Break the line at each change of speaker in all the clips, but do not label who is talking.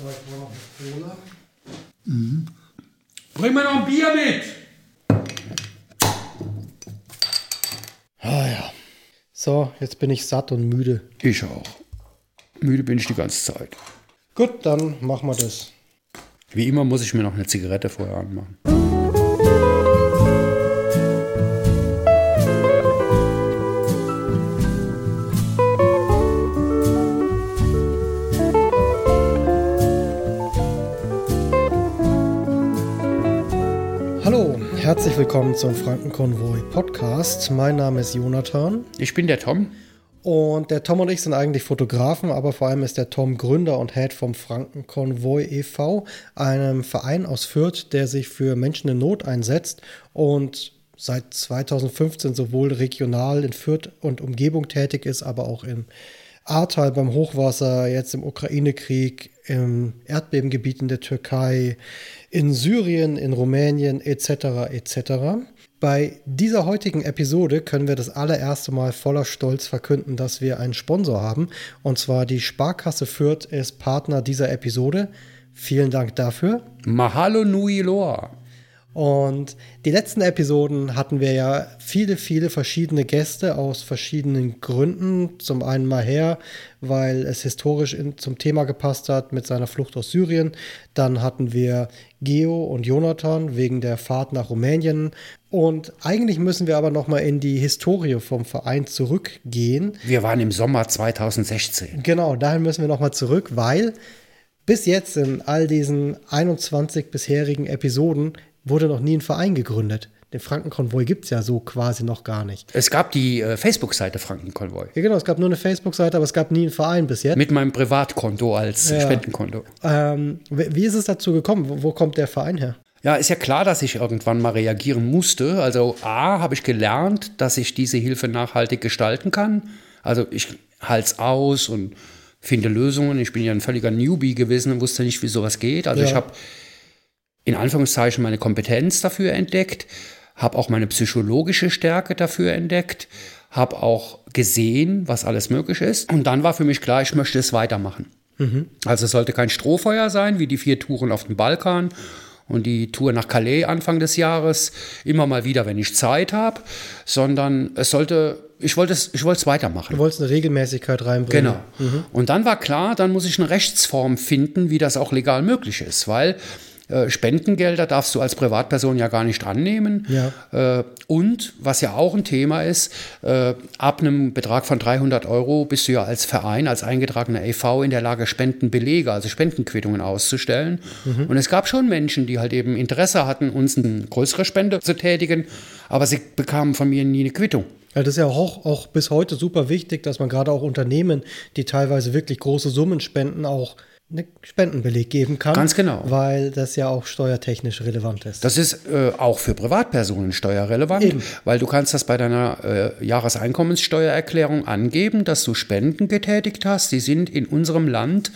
So, ich brauche noch eine Cola.
Bring mir noch ein Bier mit!
Ah ja. So, jetzt bin ich satt und müde.
Ich auch. Müde bin ich die ganze Zeit.
Gut, dann machen wir das.
Wie immer muss ich mir noch eine Zigarette vorher anmachen.
Herzlich willkommen zum Frankenkonvoi Podcast. Mein Name ist Jonathan
Ich bin der Tom.
und der Tom und ich sind eigentlich Fotografen, aber vor allem ist der Tom Gründer und Head vom Frankenkonvoi e.V., einem Verein aus Fürth, der sich für Menschen in Not einsetzt und seit 2015 sowohl regional in Fürth und Umgebung tätig ist, aber auch im Ahrtal beim Hochwasser, jetzt im Ukraine-Krieg, im Erdbebengebiet in der Türkei, in Syrien, in Rumänien etc. etc. Bei dieser heutigen Episode können wir das allererste Mal voller Stolz verkünden, dass wir einen Sponsor haben. Und zwar die Sparkasse Fürth ist Partner dieser Episode. Vielen Dank dafür.
Mahalo Nui Loa.
Und die letzten Episoden hatten wir ja viele, viele verschiedene Gäste aus verschiedenen Gründen. Zum einen Maher, weil es historisch in, zum Thema gepasst hat mit seiner Flucht aus Syrien. Dann hatten wir Geo und Jonathan wegen der Fahrt nach Rumänien. Und eigentlich müssen wir aber nochmal in die Historie vom Verein zurückgehen.
Wir waren im Sommer 2016.
Genau, dahin müssen wir nochmal zurück, weil bis jetzt in all diesen 21 bisherigen Episoden wurde noch nie ein Verein gegründet. Den Frankenkonvoi gibt es ja so quasi noch gar nicht.
Es gab die äh, Facebook-Seite Frankenkonvoi.
Ja, genau, es gab nur eine Facebook-Seite, aber es gab nie einen Verein bis jetzt.
Mit meinem Privatkonto als
Ja.
Spendenkonto.
Ähm, wie ist es dazu gekommen? Wo, wo kommt der Verein her?
Ja, ist ja klar, dass ich irgendwann mal reagieren musste. Also A, habe ich gelernt, dass ich diese Hilfe nachhaltig gestalten kann. Also ich halte es aus und finde Lösungen. Ich bin ja ein völliger Newbie gewesen und wusste nicht, wie sowas geht. Also
Ja.
ich habe in Anführungszeichen meine Kompetenz dafür entdeckt, habe auch meine psychologische Stärke dafür entdeckt, habe auch gesehen, was alles möglich ist. Und dann war für mich klar, ich möchte es weitermachen. Also es sollte kein Strohfeuer sein, wie die vier Touren auf dem Balkan und die Tour nach Calais Anfang des Jahres, immer mal wieder, wenn ich Zeit habe, sondern es sollte, ich wollte es, ich wollte es weitermachen.
Du wolltest eine Regelmäßigkeit reinbringen.
Genau. Und dann war klar, dann muss ich eine Rechtsform finden, wie das auch legal möglich ist, weil äh, Spendengelder darfst du als Privatperson ja gar nicht annehmen.
Ja.
Äh, und was ja auch ein Thema ist, äh, ab einem Betrag von 300 Euro bist du ja als Verein, als eingetragener e.V. in der Lage, Spendenbelege, also Spendenquittungen auszustellen. Und es gab schon Menschen, die halt eben Interesse hatten, uns eine größere Spende zu tätigen, aber sie bekamen von mir nie eine Quittung.
Ja, das ist ja auch, auch bis heute super wichtig, dass man gerade auch Unternehmen, die teilweise wirklich große Summen spenden, auch einen Spendenbeleg geben kann.
Ganz genau.
Weil das ja auch steuertechnisch relevant ist.
Das ist äh, auch für Privatpersonen steuerrelevant,
Eben.
weil du kannst das bei deiner äh, Jahreseinkommenssteuererklärung angeben, dass du Spenden getätigt hast. Die sind in unserem Land,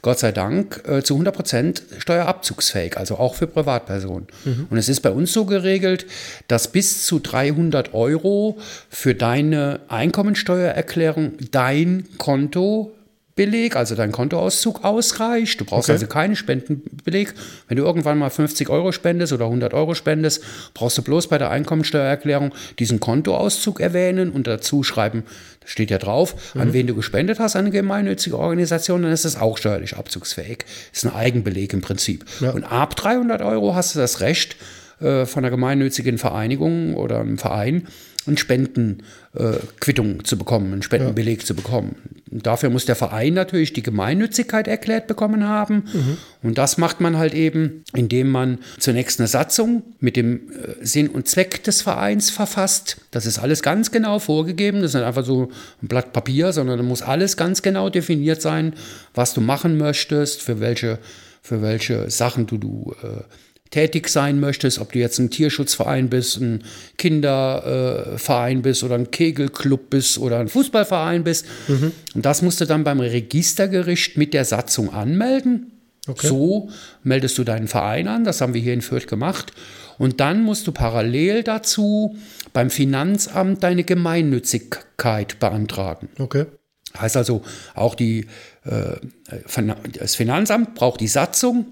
Gott sei Dank, äh, zu 100 Prozent steuerabzugsfähig, also auch für Privatpersonen. Und es ist bei uns so geregelt, dass bis zu 300 Euro für deine Einkommensteuererklärung dein Konto Beleg, also dein Kontoauszug ausreicht. Du brauchst
Okay.
also keinen Spendenbeleg. Wenn du irgendwann mal 50 Euro spendest oder 100 Euro spendest, brauchst du bloß bei der Einkommensteuererklärung diesen Kontoauszug erwähnen und dazu schreiben, da steht ja drauf,
Mhm.
an wen du gespendet hast, an eine gemeinnützige Organisation, dann ist das auch steuerlich abzugsfähig. Ist ein Eigenbeleg im Prinzip.
Ja.
Und ab 300 Euro hast du das Recht, äh, von einer gemeinnützigen Vereinigung oder einem Verein eine Spendenquittung zu bekommen, einen Spendenbeleg zu bekommen. Und dafür muss der Verein natürlich die Gemeinnützigkeit erklärt bekommen haben. Und das macht man halt eben, indem man zunächst eine Satzung mit dem äh, Sinn und Zweck des Vereins verfasst. Das ist alles ganz genau vorgegeben. Das ist nicht einfach so ein Blatt Papier, sondern da muss alles ganz genau definiert sein, was du machen möchtest, für welche, für welche Sachen du, du äh, tätig sein möchtest, ob du jetzt ein Tierschutzverein bist, ein Kinderverein bist oder ein Kegelclub bist oder ein Fußballverein bist. Und das musst du dann beim Registergericht mit der Satzung anmelden.
Okay.
So meldest du deinen Verein an, das haben wir hier in Fürth gemacht. Und dann musst du parallel dazu beim Finanzamt deine Gemeinnützigkeit beantragen.
Okay.
Heißt also, auch die, äh, das Finanzamt braucht die Satzung,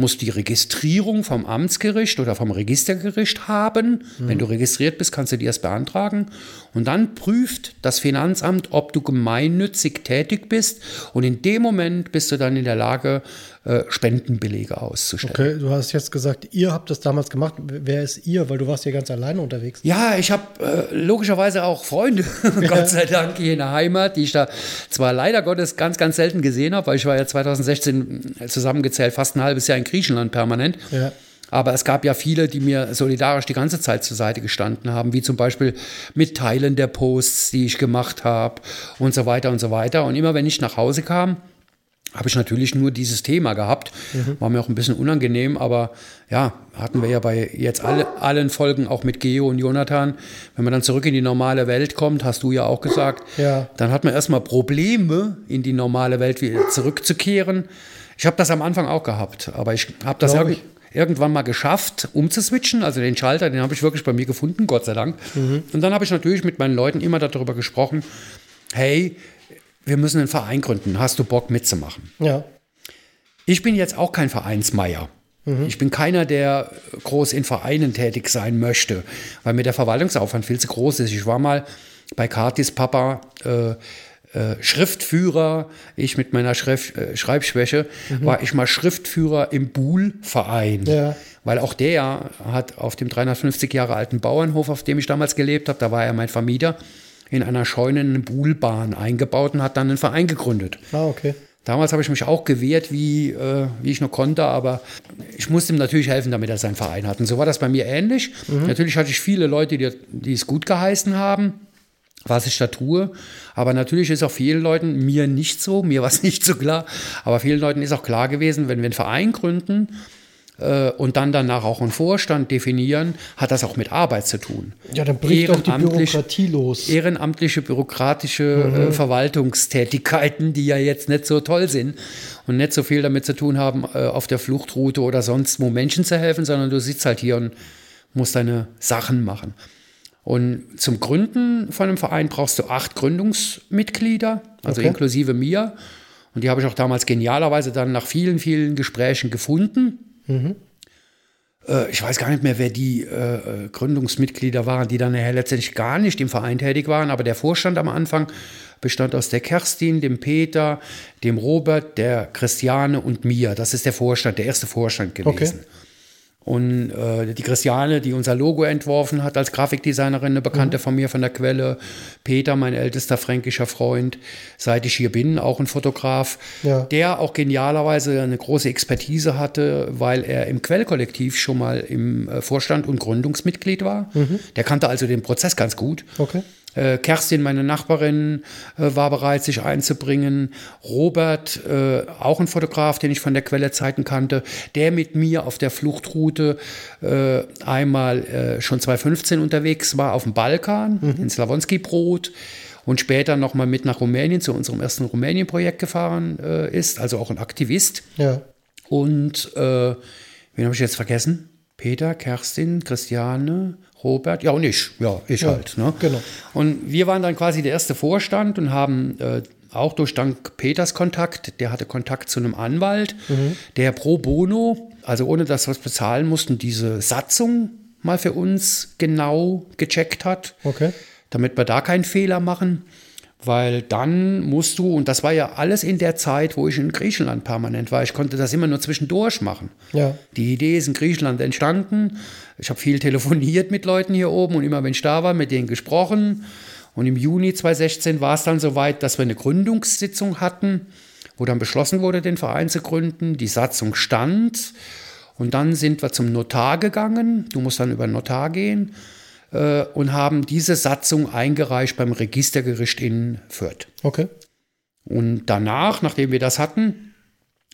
muss die Registrierung vom Amtsgericht oder vom Registergericht haben. Mhm. Wenn du registriert bist, kannst du die erst beantragen. Und dann prüft das Finanzamt, ob du gemeinnützig tätig bist. Und in dem Moment bist du dann in der Lage, äh, Spendenbelege auszustellen.
Okay, du hast jetzt gesagt, ihr habt das damals gemacht. Wer ist ihr? Weil du warst ja ganz alleine unterwegs.
Ja, ich habe äh, logischerweise auch Freunde, Gott sei Dank, hier in der Heimat, die ich da zwar leider Gottes ganz, ganz selten gesehen habe, weil ich war ja 2016 zusammengezählt fast ein halbes Jahr in Griechenland permanent. Ja. Aber es gab ja viele, die mir solidarisch die ganze Zeit zur Seite gestanden haben, wie zum Beispiel mit Teilen der Posts, die ich gemacht habe und so weiter und so weiter. Und immer wenn ich nach Hause kam, habe ich natürlich nur dieses Thema gehabt. Mhm. War mir auch ein bisschen unangenehm, aber ja, hatten wir ja bei jetzt alle, allen Folgen auch mit Geo und Jonathan. Wenn man dann zurück in die normale Welt kommt, hast du ja auch gesagt, ja. dann hat man erstmal Probleme, in die normale Welt wieder zurückzukehren. Ich habe das am Anfang auch gehabt, aber ich habe das irg ich. irgendwann mal geschafft, umzuswitchen. Also den Schalter, den habe ich wirklich bei mir gefunden, Gott sei Dank. Mhm. Und dann habe ich natürlich mit meinen Leuten immer darüber gesprochen, hey, wir müssen einen Verein gründen. Hast du Bock mitzumachen?
Ja.
Ich bin jetzt auch kein Vereinsmeier. Mhm. Ich bin keiner, der groß in Vereinen tätig sein möchte, weil mir der Verwaltungsaufwand viel zu groß ist. Ich war mal bei Katis Papa äh, äh, Schriftführer, ich mit meiner Schrift, äh, Schreibschwäche, mhm. war ich mal Schriftführer im Buhl-Verein. Ja. Weil auch der hat auf dem 350 Jahre alten Bauernhof, auf dem ich damals gelebt habe, da war er mein Vermieter, in einer Scheune eine Buhlbahn eingebaut und hat dann einen Verein gegründet.
Ah, okay.
Damals habe ich mich auch gewehrt, wie, äh, wie ich nur konnte, aber ich musste ihm natürlich helfen, damit er seinen Verein hat. Und so war das bei mir ähnlich. Mhm. Natürlich hatte ich viele Leute, die, die es gut geheißen haben, was ich da tue. Aber natürlich ist auch vielen Leuten, mir nicht so, mir war es nicht so klar, aber vielen Leuten ist auch klar gewesen, wenn wir einen Verein gründen, äh, und dann danach auch einen Vorstand definieren, hat das auch mit Arbeit zu tun.
Ja, dann bricht doch die Bürokratie los.
Ehrenamtliche, bürokratische mhm. äh, Verwaltungstätigkeiten, die ja jetzt nicht so toll sind und nicht so viel damit zu tun haben, äh, auf der Fluchtroute oder sonst wo Menschen zu helfen, sondern du sitzt halt hier und musst deine Sachen machen. Und zum Gründen von einem Verein brauchst du acht Gründungsmitglieder, also okay. inklusive mir. Und die habe ich auch damals genialerweise dann nach vielen, vielen Gesprächen gefunden. Mhm. Äh, ich weiß gar nicht mehr, wer die äh, äh, Gründungsmitglieder waren, die dann nachher letztendlich gar nicht im Verein tätig waren, aber der Vorstand am Anfang bestand aus der Kerstin, dem Peter, dem Robert, der Christiane und mir. Das ist der Vorstand, der erste Vorstand gewesen. Okay. Und äh, die Christiane, die unser Logo entworfen hat als Grafikdesignerin, eine Bekannte mhm. von mir von der Quelle. Peter, mein ältester fränkischer Freund, seit ich hier bin, auch ein Fotograf, ja. der auch genialerweise eine große Expertise hatte, weil er im Quellkollektiv schon mal im äh, Vorstand und Gründungsmitglied war. Mhm. Der kannte also den Prozess ganz gut.
Okay.
Äh, Kerstin, meine Nachbarin, äh, war bereit, sich einzubringen. Robert, äh, auch ein Fotograf, den ich von der Quelle Zeiten kannte, der mit mir auf der Fluchtroute äh, einmal äh, schon 2015 unterwegs war auf dem Balkan, mhm. in Slavonski-Brot und später nochmal mit nach Rumänien zu unserem ersten Rumänien-Projekt gefahren äh, ist, also auch ein Aktivist.
Ja.
Und wen habe ich jetzt vergessen? Peter, Kerstin, Christiane, Robert, ja und ich, ja, ich ja, halt. Ne?
Genau.
Und wir waren dann quasi der erste Vorstand und haben äh, auch durch Dank Peters Kontakt, der hatte Kontakt zu einem Anwalt, mhm. der pro bono, also ohne dass wir es bezahlen mussten, diese Satzung mal für uns genau gecheckt hat,
okay.
damit wir da keinen Fehler machen. Weil dann musst du, und das war ja alles in der Zeit, wo ich in Griechenland permanent war, ich konnte das immer nur zwischendurch machen.
Ja.
Die Idee ist in Griechenland entstanden. Ich habe viel telefoniert mit Leuten hier oben und immer, wenn ich da war, mit denen gesprochen. Und im Juni 2016 war es dann soweit, dass wir eine Gründungssitzung hatten, wo dann beschlossen wurde, den Verein zu gründen. Die Satzung stand. Und dann sind wir zum Notar gegangen. Du musst dann über den Notar gehen äh, und haben diese Satzung eingereicht beim Registergericht in Fürth.
Okay.
Und danach, nachdem wir das hatten,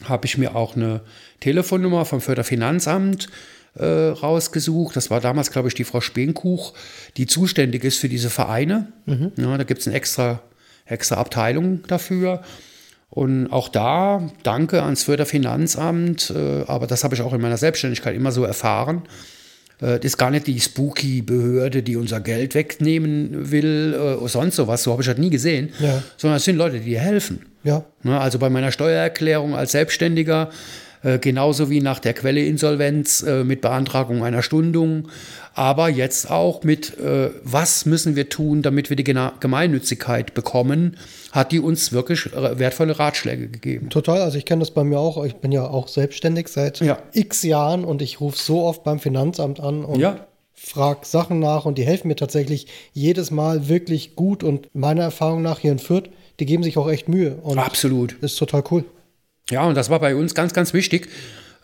habe ich mir auch eine Telefonnummer vom Fürther Finanzamt äh, rausgesucht. Das war damals, glaube ich, die Frau Spenkuch, die zuständig ist für diese Vereine. Mhm. Ja, da gibt es eine extra, extra Abteilung dafür. Und auch da danke ans Fürther Finanzamt, äh, aber das habe ich auch in meiner Selbstständigkeit immer so erfahren das ist gar nicht die spooky Behörde, die unser Geld wegnehmen will äh, oder sonst sowas. So habe ich das nie gesehen.
Ja.
Sondern es sind Leute, die dir helfen.
Ja.
Ne, Also bei meiner Steuererklärung als Selbstständiger, äh, genauso wie nach der Quelleinsolvenz äh, mit Beantragung einer Stundung, aber jetzt auch mit, äh, was müssen wir tun, damit wir die Gena Gemeinnützigkeit bekommen, hat die uns wirklich wertvolle Ratschläge gegeben.
Total, also ich kenne das bei mir auch. Ich bin ja auch selbstständig seit
Ja.
x Jahren und ich rufe so oft beim Finanzamt an und
Ja.
frage Sachen nach und die helfen mir tatsächlich jedes Mal wirklich gut und meiner Erfahrung nach hier in Fürth, die geben sich auch echt Mühe und
Absolut.
ist total cool.
Ja, und das war bei uns ganz, ganz wichtig.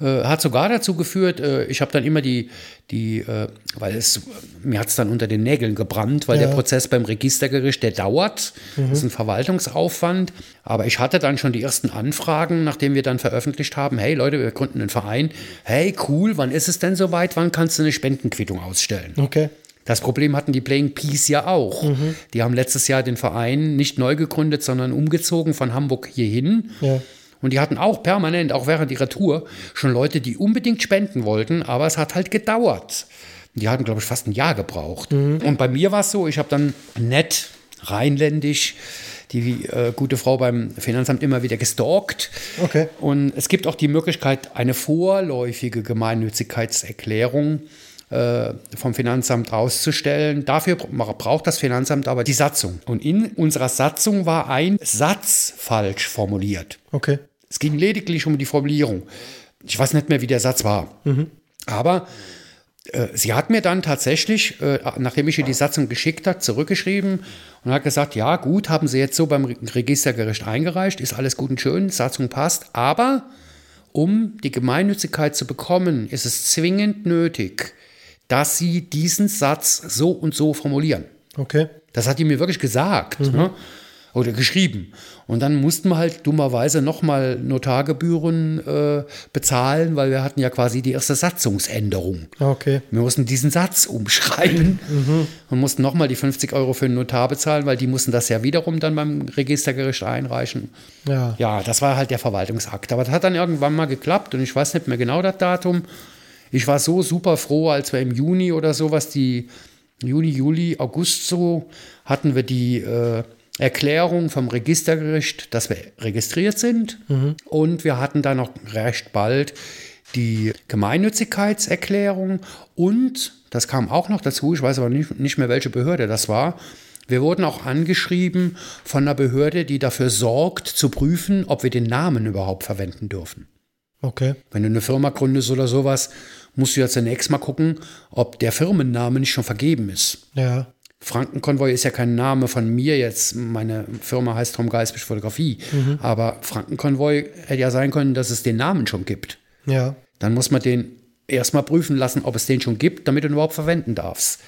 Äh, hat sogar dazu geführt, äh, ich habe dann immer die, die äh, weil es, mir hat es dann unter den Nägeln gebrannt, weil
Ja.
der Prozess beim Registergericht, der dauert, das ist ein Verwaltungsaufwand. Aber ich hatte dann schon die ersten Anfragen, nachdem wir dann veröffentlicht haben, hey Leute, wir gründen einen Verein. Hey, cool, wann ist es denn soweit? Wann kannst du eine Spendenquittung ausstellen?
Okay.
Das Problem hatten die Playing Peace ja auch. Die haben letztes Jahr den Verein nicht neu gegründet, sondern umgezogen von Hamburg hierhin.
Ja.
Und die hatten auch permanent, auch während ihrer Tour, schon Leute, die unbedingt spenden wollten, aber es hat halt gedauert. Die hatten, glaube ich, fast ein Jahr gebraucht. Und bei mir war es so, ich habe dann nett, rheinländisch, die äh, gute Frau beim Finanzamt immer wieder gestalkt.
Okay.
Und es gibt auch die Möglichkeit, eine vorläufige Gemeinnützigkeitserklärung äh, vom Finanzamt auszustellen. Dafür bra- braucht das Finanzamt aber die Satzung. Und in unserer Satzung war ein Satz falsch formuliert.
Okay.
Es ging lediglich um die Formulierung. Ich weiß nicht mehr, wie der Satz war. Aber äh, sie hat mir dann tatsächlich, äh, nachdem ich ihr die Satzung geschickt hat, zurückgeschrieben und hat gesagt, ja gut, haben Sie jetzt so beim Re- Registergericht eingereicht, ist alles gut und schön, Satzung passt, aber um die Gemeinnützigkeit zu bekommen, ist es zwingend nötig, dass Sie diesen Satz so und so formulieren.
Okay.
Das hat die mir wirklich gesagt ne? Oder geschrieben. Und dann mussten wir halt dummerweise nochmal Notargebühren äh, bezahlen, weil wir hatten ja quasi die erste Satzungsänderung.
Okay.
Wir mussten diesen Satz umschreiben und mussten nochmal die 50 Euro für den Notar bezahlen, weil die mussten das ja wiederum dann beim Registergericht einreichen.
Ja.
Ja, das war halt der Verwaltungsakt. Aber das hat dann irgendwann mal geklappt und ich weiß nicht mehr genau das Datum. Ich war so super froh, als wir im Juni oder sowas, die Juni, Juli, August so, hatten wir die äh, Erklärung vom Registergericht, dass wir registriert sind. Und wir hatten dann auch recht bald die Gemeinnützigkeitserklärung und, das kam auch noch dazu, ich weiß aber nicht, nicht mehr, welche Behörde das war, wir wurden auch angeschrieben von einer Behörde, die dafür sorgt, zu prüfen, ob wir den Namen überhaupt verwenden dürfen.
Okay.
Wenn du eine Firma gründest oder sowas, musst du ja zunächst mal gucken, ob der Firmenname nicht schon vergeben ist.
Ja.
Frankenkonvoi ist ja kein Name von mir jetzt. Meine Firma heißt Tom Geisbisch Fotografie. Aber Frankenkonvoi hätte ja sein können, dass es den Namen schon gibt.
Ja.
Dann muss man den erstmal prüfen lassen, ob es den schon gibt, damit du ihn überhaupt verwenden darfst.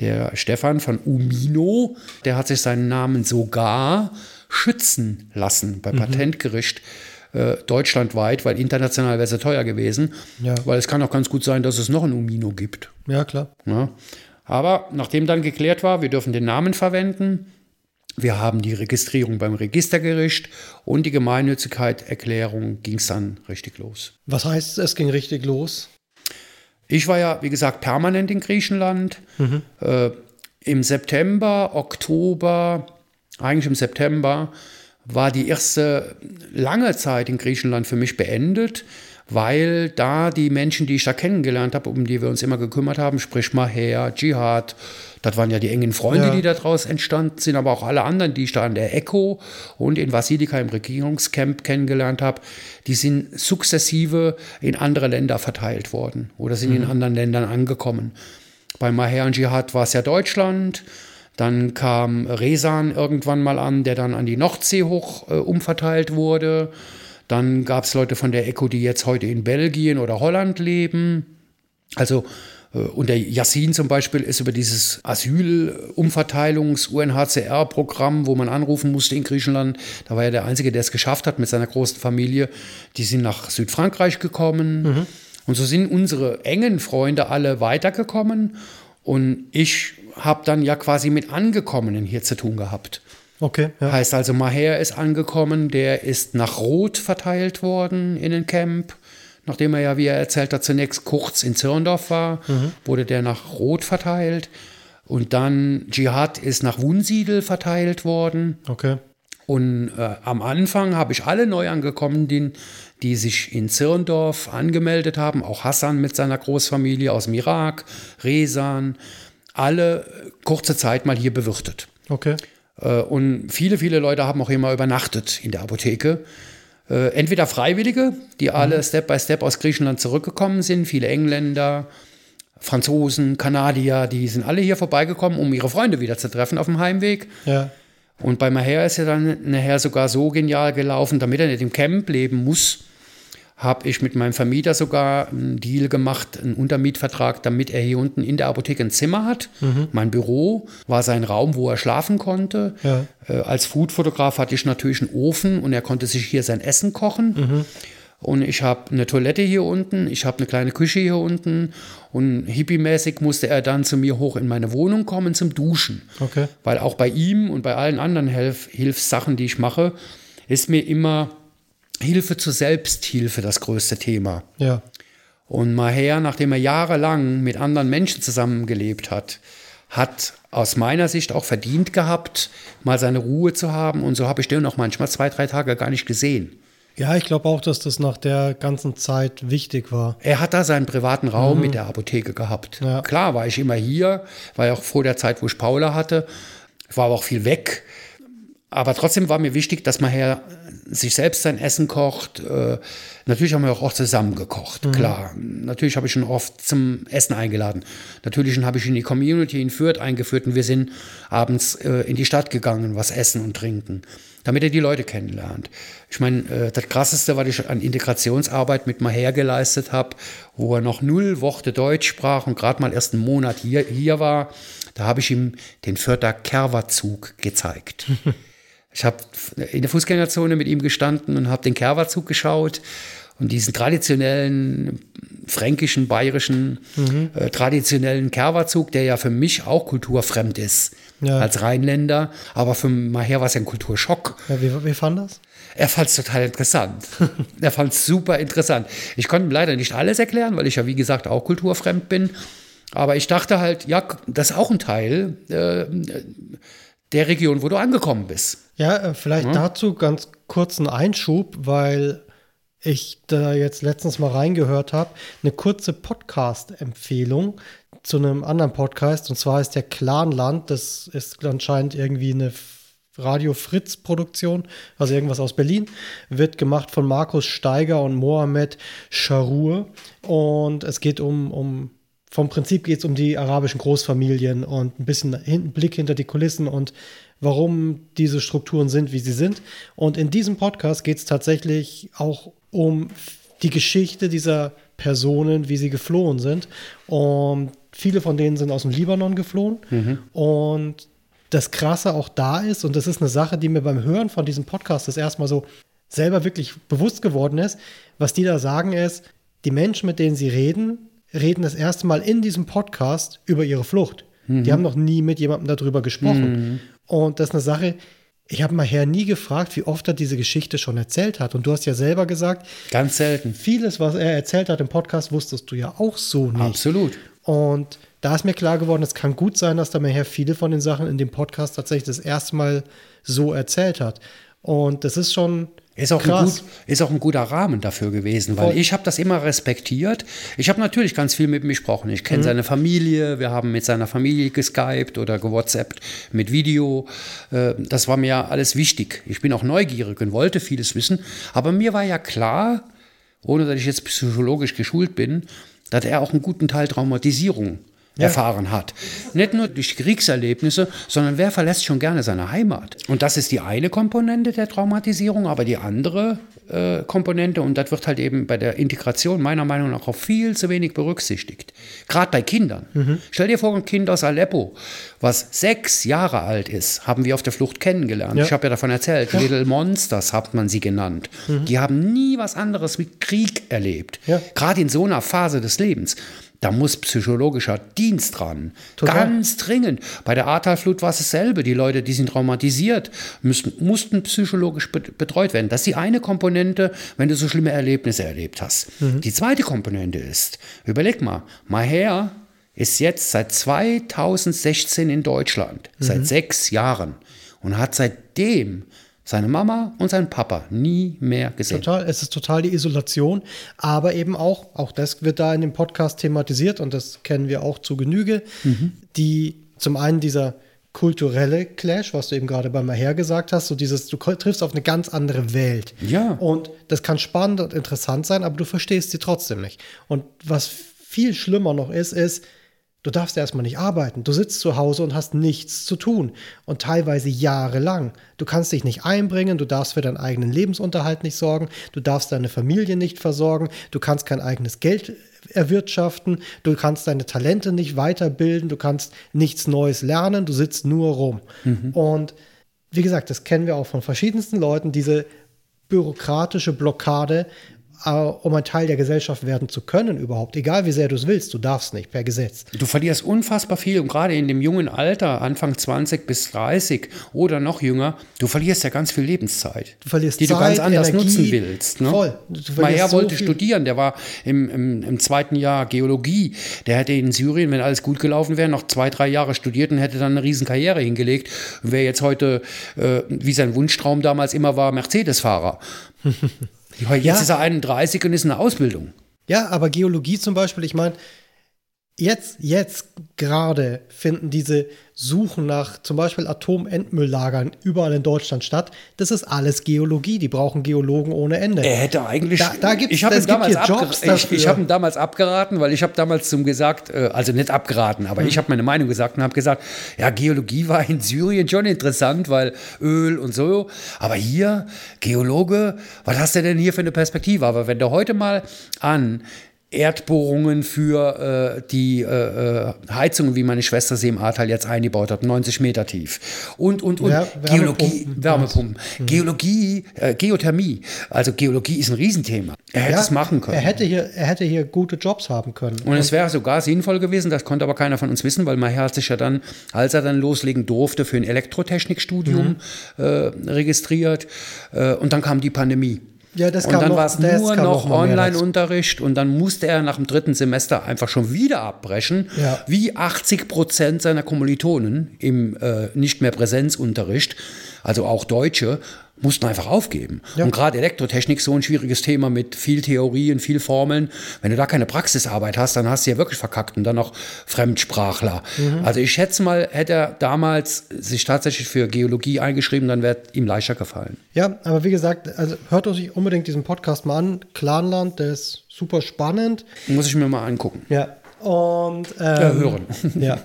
Der Stefan von Umino, der hat sich seinen Namen sogar schützen lassen beim Patentgericht äh, deutschlandweit, weil international wäre es ja teuer gewesen.
Ja.
Weil es kann auch ganz gut sein, dass es noch einen Umino gibt.
Ja, klar.
Ne? Aber nachdem dann geklärt war, wir dürfen den Namen verwenden, wir haben die Registrierung beim Registergericht und die Gemeinnützigkeitserklärung ging es dann richtig los.
Was heißt, es ging richtig los?
Ich war ja, wie gesagt, permanent in Griechenland. Äh, Im September, Oktober, eigentlich im September, war die erste lange Zeit in Griechenland für mich beendet, weil da die Menschen, die ich da kennengelernt habe, um die wir uns immer gekümmert haben, sprich Maher, Dschihad, das waren ja die engen Freunde,
Ja.
die daraus entstanden sind, aber auch alle anderen, die ich da an der ECHO und in Vasilika im Regierungscamp kennengelernt habe, die sind sukzessive in andere Länder verteilt worden oder sind in anderen Ländern angekommen. Bei Maher und Dschihad war es ja Deutschland. Dann kam Resan irgendwann mal an, der dann an die Nordsee hoch äh, umverteilt wurde. Dann gab es Leute von der ECHO, die jetzt heute in Belgien oder Holland leben. Also, äh, und der Yassin zum Beispiel ist über dieses Asylumverteilungs-UNHCR-Programm, wo man anrufen musste in Griechenland, da war er der Einzige, der es geschafft hat mit seiner großen Familie. Die sind nach Südfrankreich gekommen. Und so sind unsere engen Freunde alle weitergekommen. Und ich habe dann ja quasi mit Angekommenen hier zu tun gehabt.
Okay. Ja.
Heißt also, Maher ist angekommen, der ist nach Rot verteilt worden in ein Camp. nachdem er ja, wie er erzählt hat, zunächst kurz in Zirndorf war, wurde der nach Rot verteilt. Und dann Dschihad ist nach Wunsiedel verteilt worden.
Okay.
Und äh, am Anfang habe ich alle Neuangekommenen, die, die sich in Zirndorf angemeldet haben, auch Hassan mit seiner Großfamilie aus dem Irak, Resan, alle äh, kurze Zeit mal hier bewirtet.
Okay.
Äh, und viele, viele Leute haben auch immer übernachtet in der Apotheke. Äh, entweder Freiwillige, die alle Step by Step aus Griechenland zurückgekommen sind, viele Engländer, Franzosen, Kanadier, die sind alle hier vorbeigekommen, um ihre Freunde wieder zu treffen auf dem Heimweg.
Ja.
Und bei Maher ist ja dann nachher sogar so genial gelaufen, damit er nicht im Camp leben muss, habe ich mit meinem Vermieter sogar einen Deal gemacht, einen Untermietvertrag, damit er hier unten in der Apotheke ein Zimmer hat. Mein Büro war sein Raum, wo er schlafen konnte.
Ja.
Äh, als Foodfotograf hatte ich natürlich einen Ofen und er konnte sich hier sein Essen kochen. Und ich habe eine Toilette hier unten, ich habe eine kleine Küche hier unten und hippiemäßig musste er dann zu mir hoch in meine Wohnung kommen zum Duschen.
Okay.
Weil auch bei ihm und bei allen anderen Hilf Hilfssachen, die ich mache, ist mir immer Hilfe zur Selbsthilfe das größte Thema.
Ja.
Und Maher, nachdem er jahrelang mit anderen Menschen zusammengelebt hat, hat aus meiner Sicht auch verdient gehabt, mal seine Ruhe zu haben. Und so habe ich den auch manchmal zwei, drei Tage gar nicht gesehen.
Ja, ich glaube auch, dass das nach der ganzen Zeit wichtig war.
Er hat da seinen privaten Raum mit der Apotheke gehabt.
Ja.
Klar war ich immer hier, war ja auch vor der Zeit, wo ich Paula hatte. Ich war aber auch viel weg. Aber trotzdem war mir wichtig, dass man her sich selbst sein Essen kocht. Äh, natürlich haben wir auch oft zusammen gekocht, klar. Natürlich habe ich ihn oft zum Essen eingeladen. Natürlich habe ich ihn in die Community in Fürth eingeführt und wir sind abends äh, in die Stadt gegangen, was essen und trinken, damit er die Leute kennenlernt. Ich meine, äh, das Krasseste, was ich an Integrationsarbeit mit Maher geleistet habe, wo er noch null Worte Deutsch sprach und gerade mal erst einen Monat hier, hier war, da habe ich ihm den Fürther Kerwerzug gezeigt. Ich habe in der Fußgängerzone mit ihm gestanden und habe den Kerwerzug geschaut und diesen traditionellen fränkischen, bayerischen, äh, traditionellen Kerwerzug, der ja für mich auch kulturfremd ist
Ja.
als Rheinländer, aber für Maher war es ja ein Kulturschock.
ja wie, wie fand das?
Er fand es total interessant. er fand es super interessant. Ich konnte ihm leider nicht alles erklären, weil ich ja, wie gesagt, auch kulturfremd bin. Aber ich dachte halt, ja, das ist auch ein Teil äh, der Region, wo du angekommen bist.
Ja, äh, vielleicht dazu ganz kurzen Einschub, weil ich da jetzt letztens mal reingehört habe. Eine kurze Podcast-Empfehlung zu einem anderen Podcast. Und zwar ist der Clanland. Das ist anscheinend irgendwie eine Radio Fritz Produktion, also irgendwas aus Berlin, wird gemacht von Markus Steiger und Mohamed Sharour und es geht um, um vom Prinzip geht es um die arabischen Großfamilien und ein bisschen hin, Blick hinter die Kulissen und warum diese Strukturen sind, wie sie sind. Und in diesem Podcast geht es tatsächlich auch um die Geschichte dieser Personen, wie sie geflohen sind. Und viele von denen sind aus dem Libanon geflohen. Und das Krasse auch da ist, und das ist eine Sache, die mir beim Hören von diesem Podcast das erstmal so selber wirklich bewusst geworden ist, was die da sagen ist, die Menschen, mit denen sie reden, reden das erste Mal in diesem Podcast über ihre Flucht. Die haben noch nie mit jemandem darüber gesprochen. Und das ist eine Sache, ich habe mal her nie gefragt, wie oft er diese Geschichte schon erzählt hat. Und du hast ja selber gesagt,
Ganz selten.
vieles, was er erzählt hat im Podcast, wusstest du ja auch so nicht.
Absolut.
Und da ist mir klar geworden, es kann gut sein, dass der Meher viele von den Sachen in dem Podcast tatsächlich das erste Mal so erzählt hat. Und das ist schon
Ist auch, ein gut, ist auch ein guter Rahmen dafür gewesen, weil
Voll.
ich habe das immer respektiert. Ich habe natürlich ganz viel mit ihm gesprochen. Ich
Mhm.
kenne seine Familie, wir haben mit seiner Familie geskypt oder gewhatsappt mit Video. Äh, Das war mir alles wichtig. Ich bin auch neugierig und wollte vieles wissen. Aber mir war ja klar, ohne dass ich jetzt psychologisch geschult bin, dass er auch einen guten Teil Traumatisierung erfahren hat. Nicht nur durch Kriegserlebnisse, sondern wer verlässt schon gerne seine Heimat? Und das ist die eine Komponente der Traumatisierung, aber die andere äh, Komponente, und das wird halt eben bei der Integration meiner Meinung nach auch viel zu wenig berücksichtigt. Gerade bei Kindern. Stell dir vor, ein Kind aus Aleppo, was sechs Jahre alt ist, haben wir auf der Flucht kennengelernt.
Ja.
Ich habe ja davon erzählt, Little Monsters hat man sie genannt. Die haben nie was anderes wie Krieg erlebt.
Ja.
Gerade in so einer Phase des Lebens. Da muss psychologischer Dienst dran. Total. Ganz dringend. Bei der Ahrtalflut war es dasselbe. Die Leute, die sind traumatisiert, müssen, mussten psychologisch betreut werden. Das ist die eine Komponente, wenn du so schlimme Erlebnisse erlebt hast. Mhm. Die zweite Komponente ist, überleg mal, Maher ist jetzt seit 2016 in Deutschland, mhm. seit sechs Jahren und hat seitdem seine Mama und sein Papa nie mehr gesehen.
Total, es ist total die Isolation, aber eben auch, auch das wird da in dem Podcast thematisiert und das kennen wir auch zu Genüge, mhm. die zum einen dieser kulturelle Clash, was du eben gerade beim Maher gesagt hast, so dieses, du triffst auf eine ganz andere Welt.
Ja.
Und das kann spannend und interessant sein, aber du verstehst sie trotzdem nicht. Und was viel schlimmer noch ist, ist, Du darfst erstmal nicht arbeiten. Du sitzt zu Hause und hast nichts zu tun. Und teilweise jahrelang. Du kannst dich nicht einbringen, du darfst für deinen eigenen Lebensunterhalt nicht sorgen, du darfst deine Familie nicht versorgen, du kannst kein eigenes Geld erwirtschaften, du kannst deine Talente nicht weiterbilden, du kannst nichts Neues lernen, du sitzt nur rum. Mhm. Und wie gesagt, das kennen wir auch von verschiedensten Leuten, diese bürokratische Blockade, äh, um ein Teil der Gesellschaft werden zu können überhaupt, egal wie sehr du es willst, du darfst nicht per Gesetz.
Du verlierst unfassbar viel und gerade in dem jungen Alter, Anfang 20 bis 30 oder noch jünger, du verlierst ja ganz viel Lebenszeit.
Du verlierst
die
Zeit,
du ganz anders
Energie,
nutzen willst. Ne?
Voll.
Mayer so wollte viel. studieren, der war im, im, im, zweiten Jahr Geologie. Der hätte in Syrien, wenn alles gut gelaufen wäre, noch zwei, drei Jahre studiert und hätte dann eine riesen Karriere hingelegt und wäre jetzt heute, äh, wie sein Wunschtraum damals immer war, Mercedes-Fahrer. Jetzt ja. ist er 31 und ist in der Ausbildung.
Ja, aber Geologie zum Beispiel, ich meine, jetzt, jetzt gerade finden diese Suchen nach zum Beispiel Atomendmülllagern überall in Deutschland statt. Das ist alles Geologie. Die brauchen Geologen ohne Ende.
Er hätte eigentlich.
Da, da gibt's,
ich habe ihm, damals
Jobs
ich, ich hab ihm damals abgeraten, weil ich habe damals zum gesagt, äh, also nicht abgeraten, aber mhm. ich habe meine Meinung gesagt und habe gesagt, ja, Geologie war in Syrien schon interessant, weil Öl und so. Aber hier, Geologe, was hast du denn hier für eine Perspektive? Aber wenn du heute mal an Erdbohrungen für äh, die äh, äh, Heizungen, wie meine Schwester sie im Ahrtal jetzt eingebaut hat, 90 Meter tief. Und, und, und ja, Geologie, Wärmepumpen. Mhm. Geologie, äh, Geothermie. Also Geologie ist ein Riesenthema. Er hätte ja, es machen können.
Er hätte, hier, er hätte hier gute Jobs haben können.
Und, und es wäre sogar sinnvoll gewesen, das konnte aber keiner von uns wissen, weil Maher hat sich ja dann, als er dann loslegen durfte, für ein Elektrotechnikstudium mhm. äh, registriert. Äh, und dann kam die Pandemie.
Ja, das
und dann war es nur noch Online-Unterricht und dann musste er nach dem dritten Semester einfach schon wieder abbrechen, ja. wie 80 Prozent seiner Kommilitonen im äh, nicht mehr Präsenzunterricht, also auch Deutsche mussten einfach aufgeben. Ja. Und gerade Elektrotechnik so ein schwieriges Thema mit viel Theorie und viel Formeln. Wenn du da keine Praxisarbeit hast, dann hast du ja wirklich verkackt und dann noch Fremdsprachler. Mhm. Also ich schätze mal, hätte er damals sich tatsächlich für Geologie eingeschrieben, dann wäre ihm leichter gefallen.
Ja, aber wie gesagt, also hört euch unbedingt diesen Podcast mal an. Clanland, der ist super spannend.
Muss ich mir mal angucken.
Ja. Und ähm,
ja, hören.
Ja.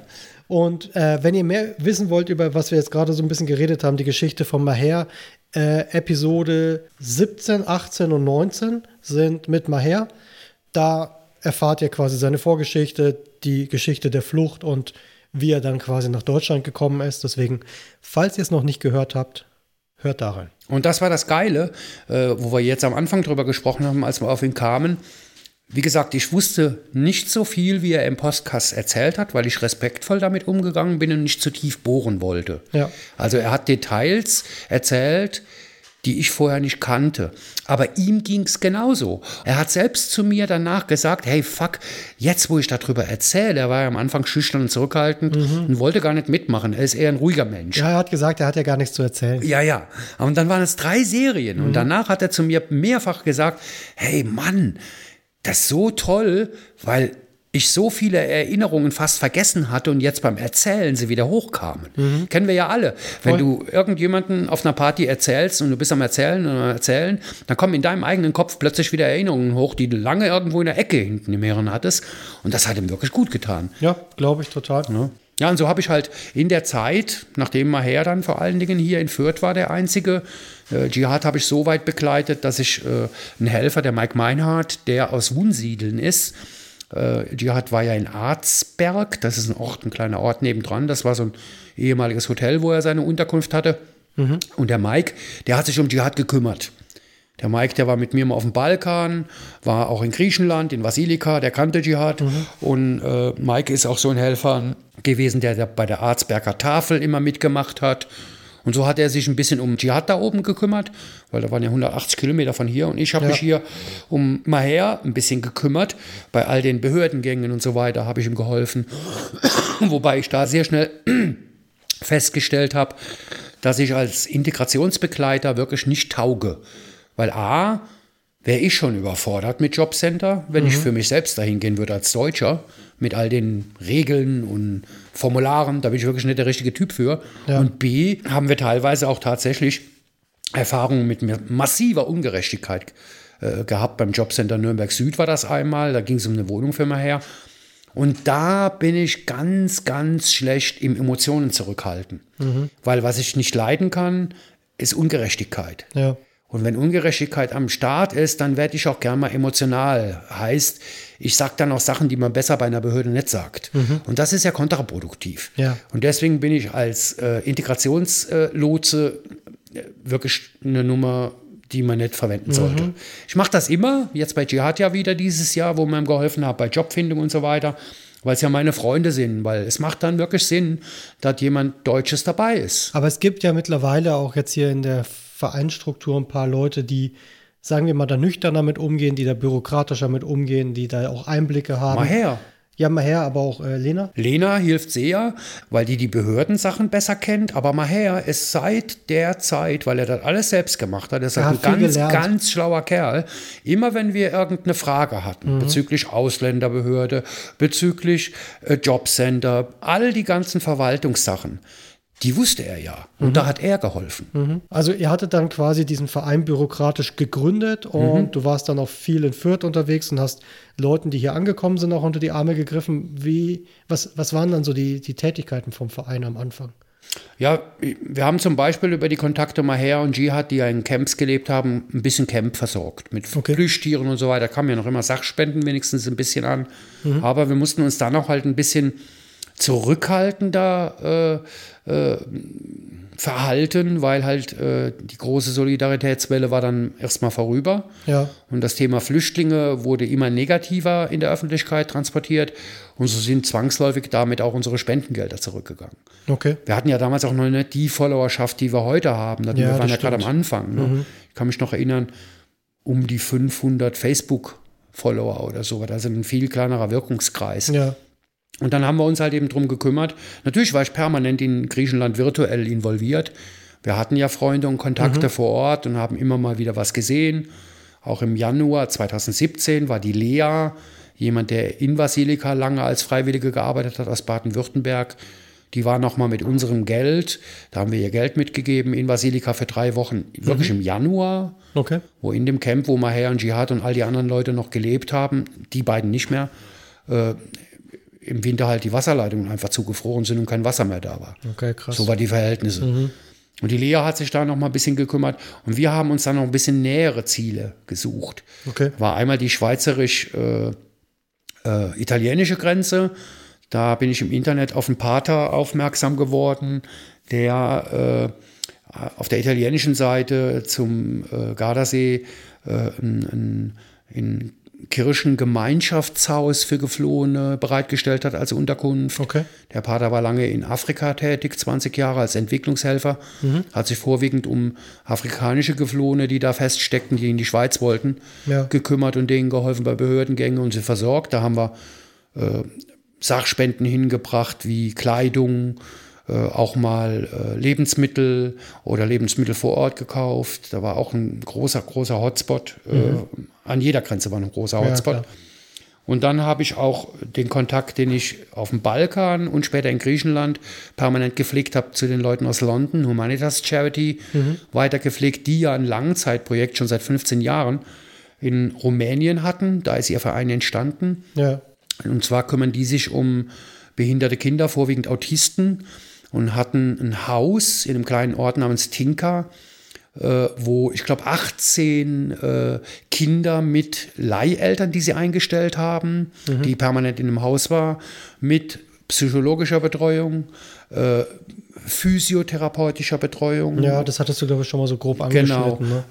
Und äh, wenn ihr mehr wissen wollt über was wir jetzt gerade so ein bisschen geredet haben, die Geschichte von Maher, äh, Episode 17, 18 und 19 sind mit Maher. Da erfahrt ihr quasi seine Vorgeschichte, die Geschichte der Flucht und wie er dann quasi nach Deutschland gekommen ist. Deswegen, falls ihr es noch nicht gehört habt, hört da rein.
Und das war das Geile, äh, wo wir jetzt am Anfang drüber gesprochen haben, als wir auf ihn kamen. Wie gesagt, ich wusste nicht so viel, wie er im Podcast erzählt hat, weil ich respektvoll damit umgegangen bin und nicht zu tief bohren wollte.
Ja.
Also er hat Details erzählt, die ich vorher nicht kannte. Aber ihm ging es genauso. Er hat selbst zu mir danach gesagt, hey, fuck, jetzt wo ich darüber erzähle, er war ja am Anfang schüchtern und zurückhaltend mhm. und wollte gar nicht mitmachen. Er ist eher ein ruhiger Mensch.
Ja, er hat gesagt, er hat ja gar nichts zu erzählen.
Ja, ja. Und dann waren es drei Serien. Mhm. Und danach hat er zu mir mehrfach gesagt, hey, Mann, das ist so toll, weil ich so viele Erinnerungen fast vergessen hatte und jetzt beim Erzählen sie wieder hochkamen. Mhm. Kennen wir ja alle. Wenn du irgendjemanden auf einer Party erzählst und du bist am Erzählen und am Erzählen, dann kommen in deinem eigenen Kopf plötzlich wieder Erinnerungen hoch, die du lange irgendwo in der Ecke hinten im Hirn hattest. Und das hat ihm wirklich gut getan.
Ja, glaube ich total.
Ja. Ja, und so habe ich halt in der Zeit, nachdem Maher dann vor allen Dingen hier in Fürth war, der einzige, äh, Dschihad habe ich so weit begleitet, dass ich äh, einen Helfer, der Mike Meinhardt, der aus Wunsiedeln ist, äh, Dschihad war ja in Arzberg, das ist ein Ort, ein kleiner Ort nebendran, das war so ein ehemaliges Hotel, wo er seine Unterkunft hatte. Mhm. Und der Mike, der hat sich um Dschihad gekümmert. Der Mike, der war mit mir mal auf dem Balkan, war auch in Griechenland, in Vasilika, der kannte Dschihad. Mhm. Und äh, Mike ist auch so ein Helfer gewesen, der, der bei der Arzberger Tafel immer mitgemacht hat. Und so hat er sich ein bisschen um Dschihad da oben gekümmert, weil da waren ja 180 Kilometer von hier. Und ich habe ja. mich hier um Maher ein bisschen gekümmert. Bei all den Behördengängen und so weiter habe ich ihm geholfen. Wobei ich da sehr schnell festgestellt habe, dass ich als Integrationsbegleiter wirklich nicht tauge. Weil A, wäre ich schon überfordert mit Jobcenter, wenn mhm. ich für mich selbst dahin gehen würde als Deutscher, mit all den Regeln und Formularen, da bin ich wirklich nicht der richtige Typ für. Ja. Und B, haben wir teilweise auch tatsächlich Erfahrungen mit massiver Ungerechtigkeit äh, gehabt. Beim Jobcenter Nürnberg Süd war das einmal, da ging es um eine Wohnung für mich her. Und da bin ich ganz, ganz schlecht im Emotionen zurückhalten. Mhm. Weil was ich nicht leiden kann, ist Ungerechtigkeit. Ja. Und wenn Ungerechtigkeit am Start ist, dann werde ich auch gern mal emotional. Heißt, ich sage dann auch Sachen, die man besser bei einer Behörde nicht sagt. Mhm. Und das ist ja kontraproduktiv. Ja. Und deswegen bin ich als äh, Integrationslotse äh, wirklich eine Nummer die man nicht verwenden sollte. Mhm. Ich mache das immer, jetzt bei Dschihad ja wieder dieses Jahr, wo man ihm geholfen hat, bei Jobfindung und so weiter, weil es ja meine Freunde sind, weil es macht dann wirklich Sinn, dass jemand Deutsches dabei ist.
Aber es gibt ja mittlerweile auch jetzt hier in der Vereinsstruktur ein paar Leute, die sagen wir mal, da nüchterner mit umgehen, die da bürokratischer mit umgehen, die da auch Einblicke haben.
Mal her.
Ja, mal her, aber auch äh, Lena.
Lena hilft sehr, weil die die Behördensachen besser kennt. Aber mal her ist seit der Zeit, weil er das alles selbst gemacht hat, er ist ein ganz, gelernt. ganz schlauer Kerl. Immer wenn wir irgendeine Frage hatten mhm. bezüglich Ausländerbehörde, bezüglich äh, Jobcenter, all die ganzen Verwaltungssachen, die wusste er ja. Und mhm. da hat er geholfen.
Mhm. Also ihr hattet dann quasi diesen Verein bürokratisch gegründet und mhm. du warst dann auch viel in Fürth unterwegs und hast Leuten, die hier angekommen sind, auch unter die Arme gegriffen. Wie, was, was waren dann so die, die Tätigkeiten vom Verein am Anfang?
Ja, wir haben zum Beispiel über die Kontakte Maher und Jihad, die ja in Camps gelebt haben, ein bisschen Camp versorgt. Mit okay. Plüschtieren und so weiter. Da kamen ja noch immer Sachspenden wenigstens ein bisschen an. Mhm. Aber wir mussten uns dann auch halt ein bisschen zurückhaltender äh, äh, verhalten, weil halt äh, die große Solidaritätswelle war dann erstmal vorüber. Ja. Und das Thema Flüchtlinge wurde immer negativer in der Öffentlichkeit transportiert. Und so sind zwangsläufig damit auch unsere Spendengelder zurückgegangen. Okay. Wir hatten ja damals auch noch nicht die Followerschaft, die wir heute haben. Ja, wir waren ja gerade am Anfang. Ne? Mhm. Ich kann mich noch erinnern, um die 500 Facebook-Follower oder so. Das ist ein viel kleinerer Wirkungskreis. Ja. Und dann haben wir uns halt eben drum gekümmert. Natürlich war ich permanent in Griechenland virtuell involviert. Wir hatten ja Freunde und Kontakte mhm. vor Ort und haben immer mal wieder was gesehen. Auch im Januar 2017 war die Lea, jemand, der in Vasilika lange als Freiwillige gearbeitet hat aus Baden-Württemberg. Die war noch mal mit unserem Geld, da haben wir ihr Geld mitgegeben in Vasilika für drei Wochen, wirklich mhm. im Januar, okay. wo in dem Camp, wo Maher und Dschihad und all die anderen Leute noch gelebt haben, die beiden nicht mehr, äh, im Winter halt die Wasserleitungen einfach zugefroren sind und kein Wasser mehr da war. Okay, krass. So waren die Verhältnisse. Mhm. Und die Lea hat sich da noch mal ein bisschen gekümmert und wir haben uns dann noch ein bisschen nähere Ziele gesucht. Okay. War einmal die schweizerisch-italienische äh, äh, Grenze. Da bin ich im Internet auf einen Pater aufmerksam geworden, der äh, auf der italienischen Seite zum äh, Gardasee äh, in, in Kirchengemeinschaftshaus für Geflohene bereitgestellt hat als Unterkunft. Okay. Der Pater war lange in Afrika tätig, 20 Jahre als Entwicklungshelfer, mhm. hat sich vorwiegend um afrikanische Geflohene, die da feststeckten, die in die Schweiz wollten, ja. gekümmert und denen geholfen bei Behördengängen und sie versorgt. Da haben wir äh, Sachspenden hingebracht wie Kleidung, auch mal äh, Lebensmittel oder Lebensmittel vor Ort gekauft. Da war auch ein großer, großer Hotspot. Äh, mhm. an jeder Grenze war ein großer Hotspot. Ja, und dann habe ich auch den Kontakt, den ich auf dem Balkan und später in Griechenland permanent gepflegt habe zu den Leuten aus London, Humanitas Charity, mhm. weiter gepflegt, die ja ein Langzeitprojekt schon seit 15 Jahren in Rumänien hatten. Da ist ihr Verein entstanden. Ja. Und zwar kümmern die sich um behinderte Kinder, vorwiegend Autisten und hatten ein Haus in einem kleinen Ort namens Tinka, äh, wo ich glaube 18 äh, Kinder mit Leiheltern, die sie eingestellt haben, mhm. die permanent in einem Haus war, mit psychologischer Betreuung, äh, physiotherapeutischer Betreuung.
Ja, das hattest du, glaube ich, schon mal so grob
Genau.
angeschnitten. Ne?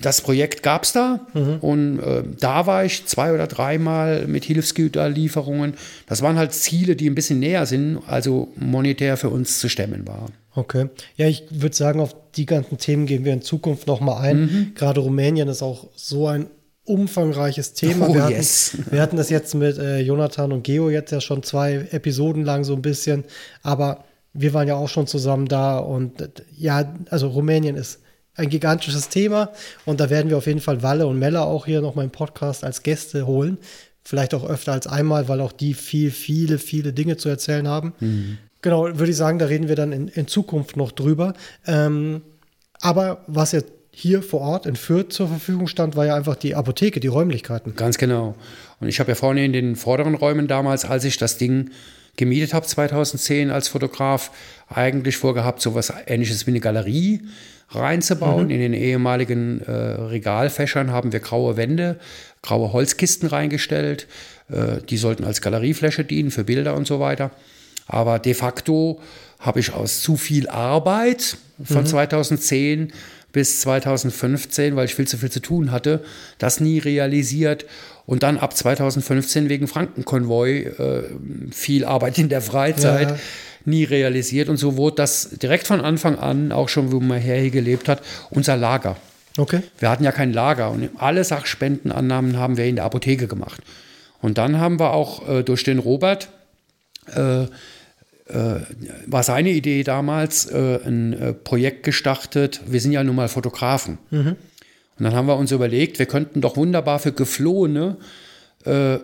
Das Projekt gab es da und äh, da war ich zwei oder dreimal mit Hilfsgüterlieferungen. Das waren halt Ziele, die ein bisschen näher sind, also monetär für uns zu stemmen waren.
Okay. Ja, ich würde sagen, auf die ganzen Themen gehen wir in Zukunft nochmal ein.
Mhm.
Gerade Rumänien ist auch so ein umfangreiches Thema.
Oh,
wir, hatten,
yes.
wir hatten das jetzt mit äh, Jonathan und Geo jetzt ja schon zwei Episoden lang so ein bisschen, aber wir waren ja auch schon zusammen da und ja, also Rumänien ist ein gigantisches Thema und da werden wir auf jeden Fall Walle und Mella auch hier nochmal im Podcast als Gäste holen. Vielleicht auch öfter als einmal, weil auch die viel, viele, viele Dinge zu erzählen haben. Genau, würde ich sagen, da reden wir dann in, in Zukunft noch drüber. Ähm, aber was jetzt hier vor Ort in Fürth zur Verfügung stand, war ja einfach die Apotheke, die Räumlichkeiten.
Ganz genau. Und ich habe ja vorne in den vorderen Räumen damals, als ich das Ding gemietet habe, 2010 als Fotograf, eigentlich vorgehabt, sowas ähnliches wie eine Galerie reinzubauen. In den ehemaligen äh, Regalfächern haben wir graue Wände, graue Holzkisten reingestellt. Äh, die sollten als Galeriefläche dienen für Bilder und so weiter. Aber de facto habe ich aus zu viel Arbeit von 2010 bis 2015, weil ich viel zu viel zu tun hatte, das nie realisiert. Und dann ab 2015 wegen Frankenkonvoi äh, viel Arbeit in der Freizeit
Ja.
nie realisiert. Und so wurde das direkt von Anfang an, auch schon, wo man her hier gelebt hat, unser Lager.
Okay.
Wir hatten ja kein Lager und alle Sachspendenannahmen haben wir in der Apotheke gemacht. Und dann haben wir auch äh, durch den Robert, äh, äh, war seine Idee damals, äh, ein äh, Projekt gestartet. Wir sind ja nun mal Fotografen. Und dann haben wir uns überlegt, wir könnten doch wunderbar für Geflohene äh,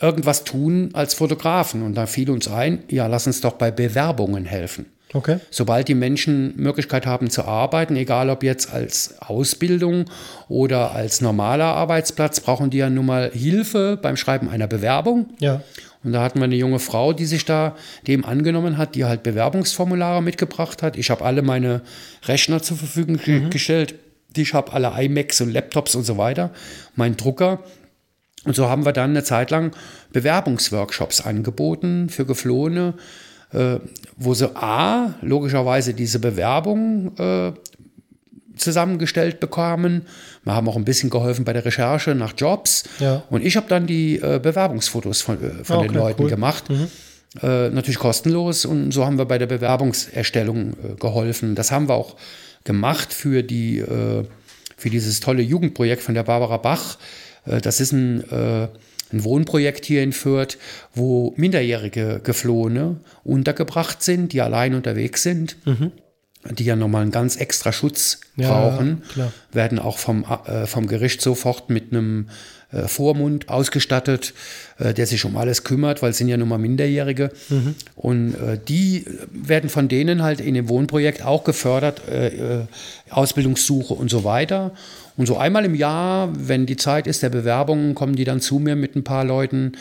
irgendwas tun als Fotografen. Und da fiel uns ein, ja, lass uns doch bei Bewerbungen helfen.
Okay.
Sobald die Menschen Möglichkeit haben zu arbeiten, egal ob jetzt als Ausbildung oder als normaler Arbeitsplatz, brauchen die ja nun mal Hilfe beim Schreiben einer Bewerbung.
Ja.
Und da hatten wir eine junge Frau, die sich da dem angenommen hat, die halt Bewerbungsformulare mitgebracht hat. Ich habe alle meine Rechner zur Verfügung ge gestellt. Ich habe alle iMacs und Laptops und so weiter, mein Drucker. Und so haben wir dann eine Zeit lang Bewerbungsworkshops angeboten für Geflohene, äh, wo sie A, logischerweise diese Bewerbung äh, zusammengestellt bekamen. Wir haben auch ein bisschen geholfen bei der Recherche nach Jobs.
Ja.
Und ich habe dann die äh, Bewerbungsfotos von, äh, von
Ah,
den
okay,
Leuten
cool.
gemacht. Äh, natürlich kostenlos. Und so haben wir bei der Bewerbungserstellung äh, geholfen. Das haben wir auch gemacht für, die, äh, für dieses tolle Jugendprojekt von der Barbara Bach. Äh, das ist ein, äh, ein Wohnprojekt hier in Fürth, wo minderjährige Geflohene untergebracht sind, die allein unterwegs sind die ja nochmal einen ganz extra Schutz
Ja,
brauchen,
klar.
werden auch vom, äh, vom Gericht sofort mit einem äh, Vormund ausgestattet, äh, der sich um alles kümmert, weil es sind ja nun mal Minderjährige.
Mhm.
Und äh, die werden von denen halt in dem Wohnprojekt auch gefördert, Ausbildungssuche und so weiter. Und so einmal im Jahr, wenn die Zeit ist der Bewerbung, kommen die dann zu mir mit ein paar Leuten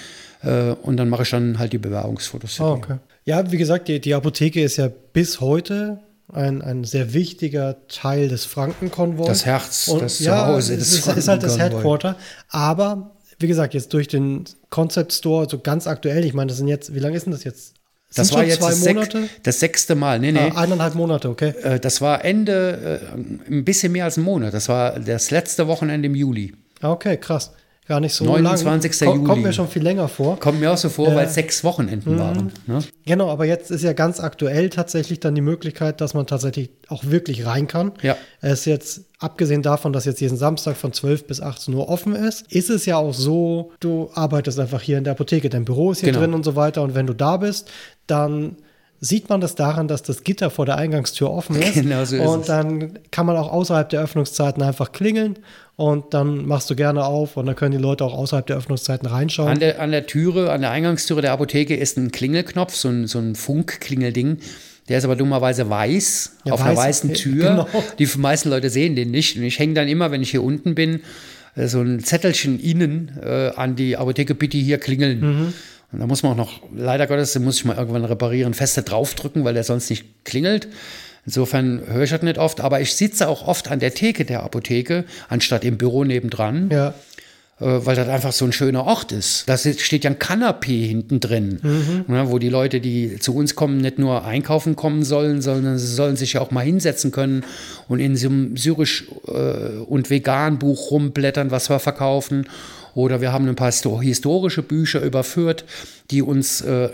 und dann mache ich dann halt die Bewerbungsfotos. die.
okay. Ja, wie gesagt, die, die Apotheke ist ja bis heute ein, ein sehr wichtiger Teil des Frankenkonvois.
Das Herz,
Und,
das
ja,
Zuhause
es
des
ist, ist halt das. Headquarter. Aber wie gesagt, jetzt durch den Concept Store, so ganz aktuell, ich meine, das sind jetzt, wie lange ist denn das jetzt?
Das
Sind
war jetzt
zwei
das, sech-
Monate?
das sechste Mal. Nee, nee.
Ah, eineinhalb Monate, okay.
Äh, Das war Ende, äh, ein bisschen mehr als ein Monat. Das war das letzte Wochenende im Juli.
Ah, Okay, krass. Gar nicht so
29.
lang. Ko- Kommt
Juli.
mir schon viel länger vor.
Kommt mir auch so vor,
Ja.
weil es sechs Wochenenden waren. Ne?
Genau, aber jetzt ist ja ganz aktuell tatsächlich dann die Möglichkeit, dass man tatsächlich auch wirklich rein kann.
Ja.
Es ist jetzt, abgesehen davon, dass jetzt jeden Samstag von 12 bis 18 Uhr offen ist, ist es ja auch so, du arbeitest einfach hier in der Apotheke, dein Büro ist hier
Genau.
drin und so weiter. Und wenn du da bist, dann sieht man das daran, dass das Gitter vor der Eingangstür offen ist.
Genau so ist
und
es.
dann kann man auch außerhalb der Öffnungszeiten einfach klingeln und dann machst du gerne auf und dann können die Leute auch außerhalb der Öffnungszeiten reinschauen.
An der, an der Türe, an der Eingangstüre der Apotheke ist ein Klingelknopf, so ein, so ein Funkklingelding. Der ist aber dummerweise weiß,
Ja,
auf einer
weiß,
weißen
äh,
Tür.
genau.
Die meisten Leute sehen den nicht. Und ich hänge dann immer, wenn ich hier unten bin, äh, so ein Zettelchen innen äh, an die Apotheke, bitte hier klingeln.
Mhm.
Und da muss man auch noch, leider Gottes, den muss ich mal irgendwann reparieren, feste draufdrücken, weil der sonst nicht klingelt. Insofern höre ich das nicht oft, aber ich sitze auch oft an der Theke der Apotheke, anstatt im Büro nebendran.
ja.
äh, weil das einfach so ein schöner Ort ist. Da steht ja ein Kanapee hinten drin, mhm. ne, wo die Leute, die zu uns kommen, nicht nur einkaufen kommen sollen, sondern sie sollen sich ja auch mal hinsetzen können und in so einem syrisch äh, und vegan Buch rumblättern, was wir verkaufen oder wir haben ein paar historische Bücher überführt, die uns äh,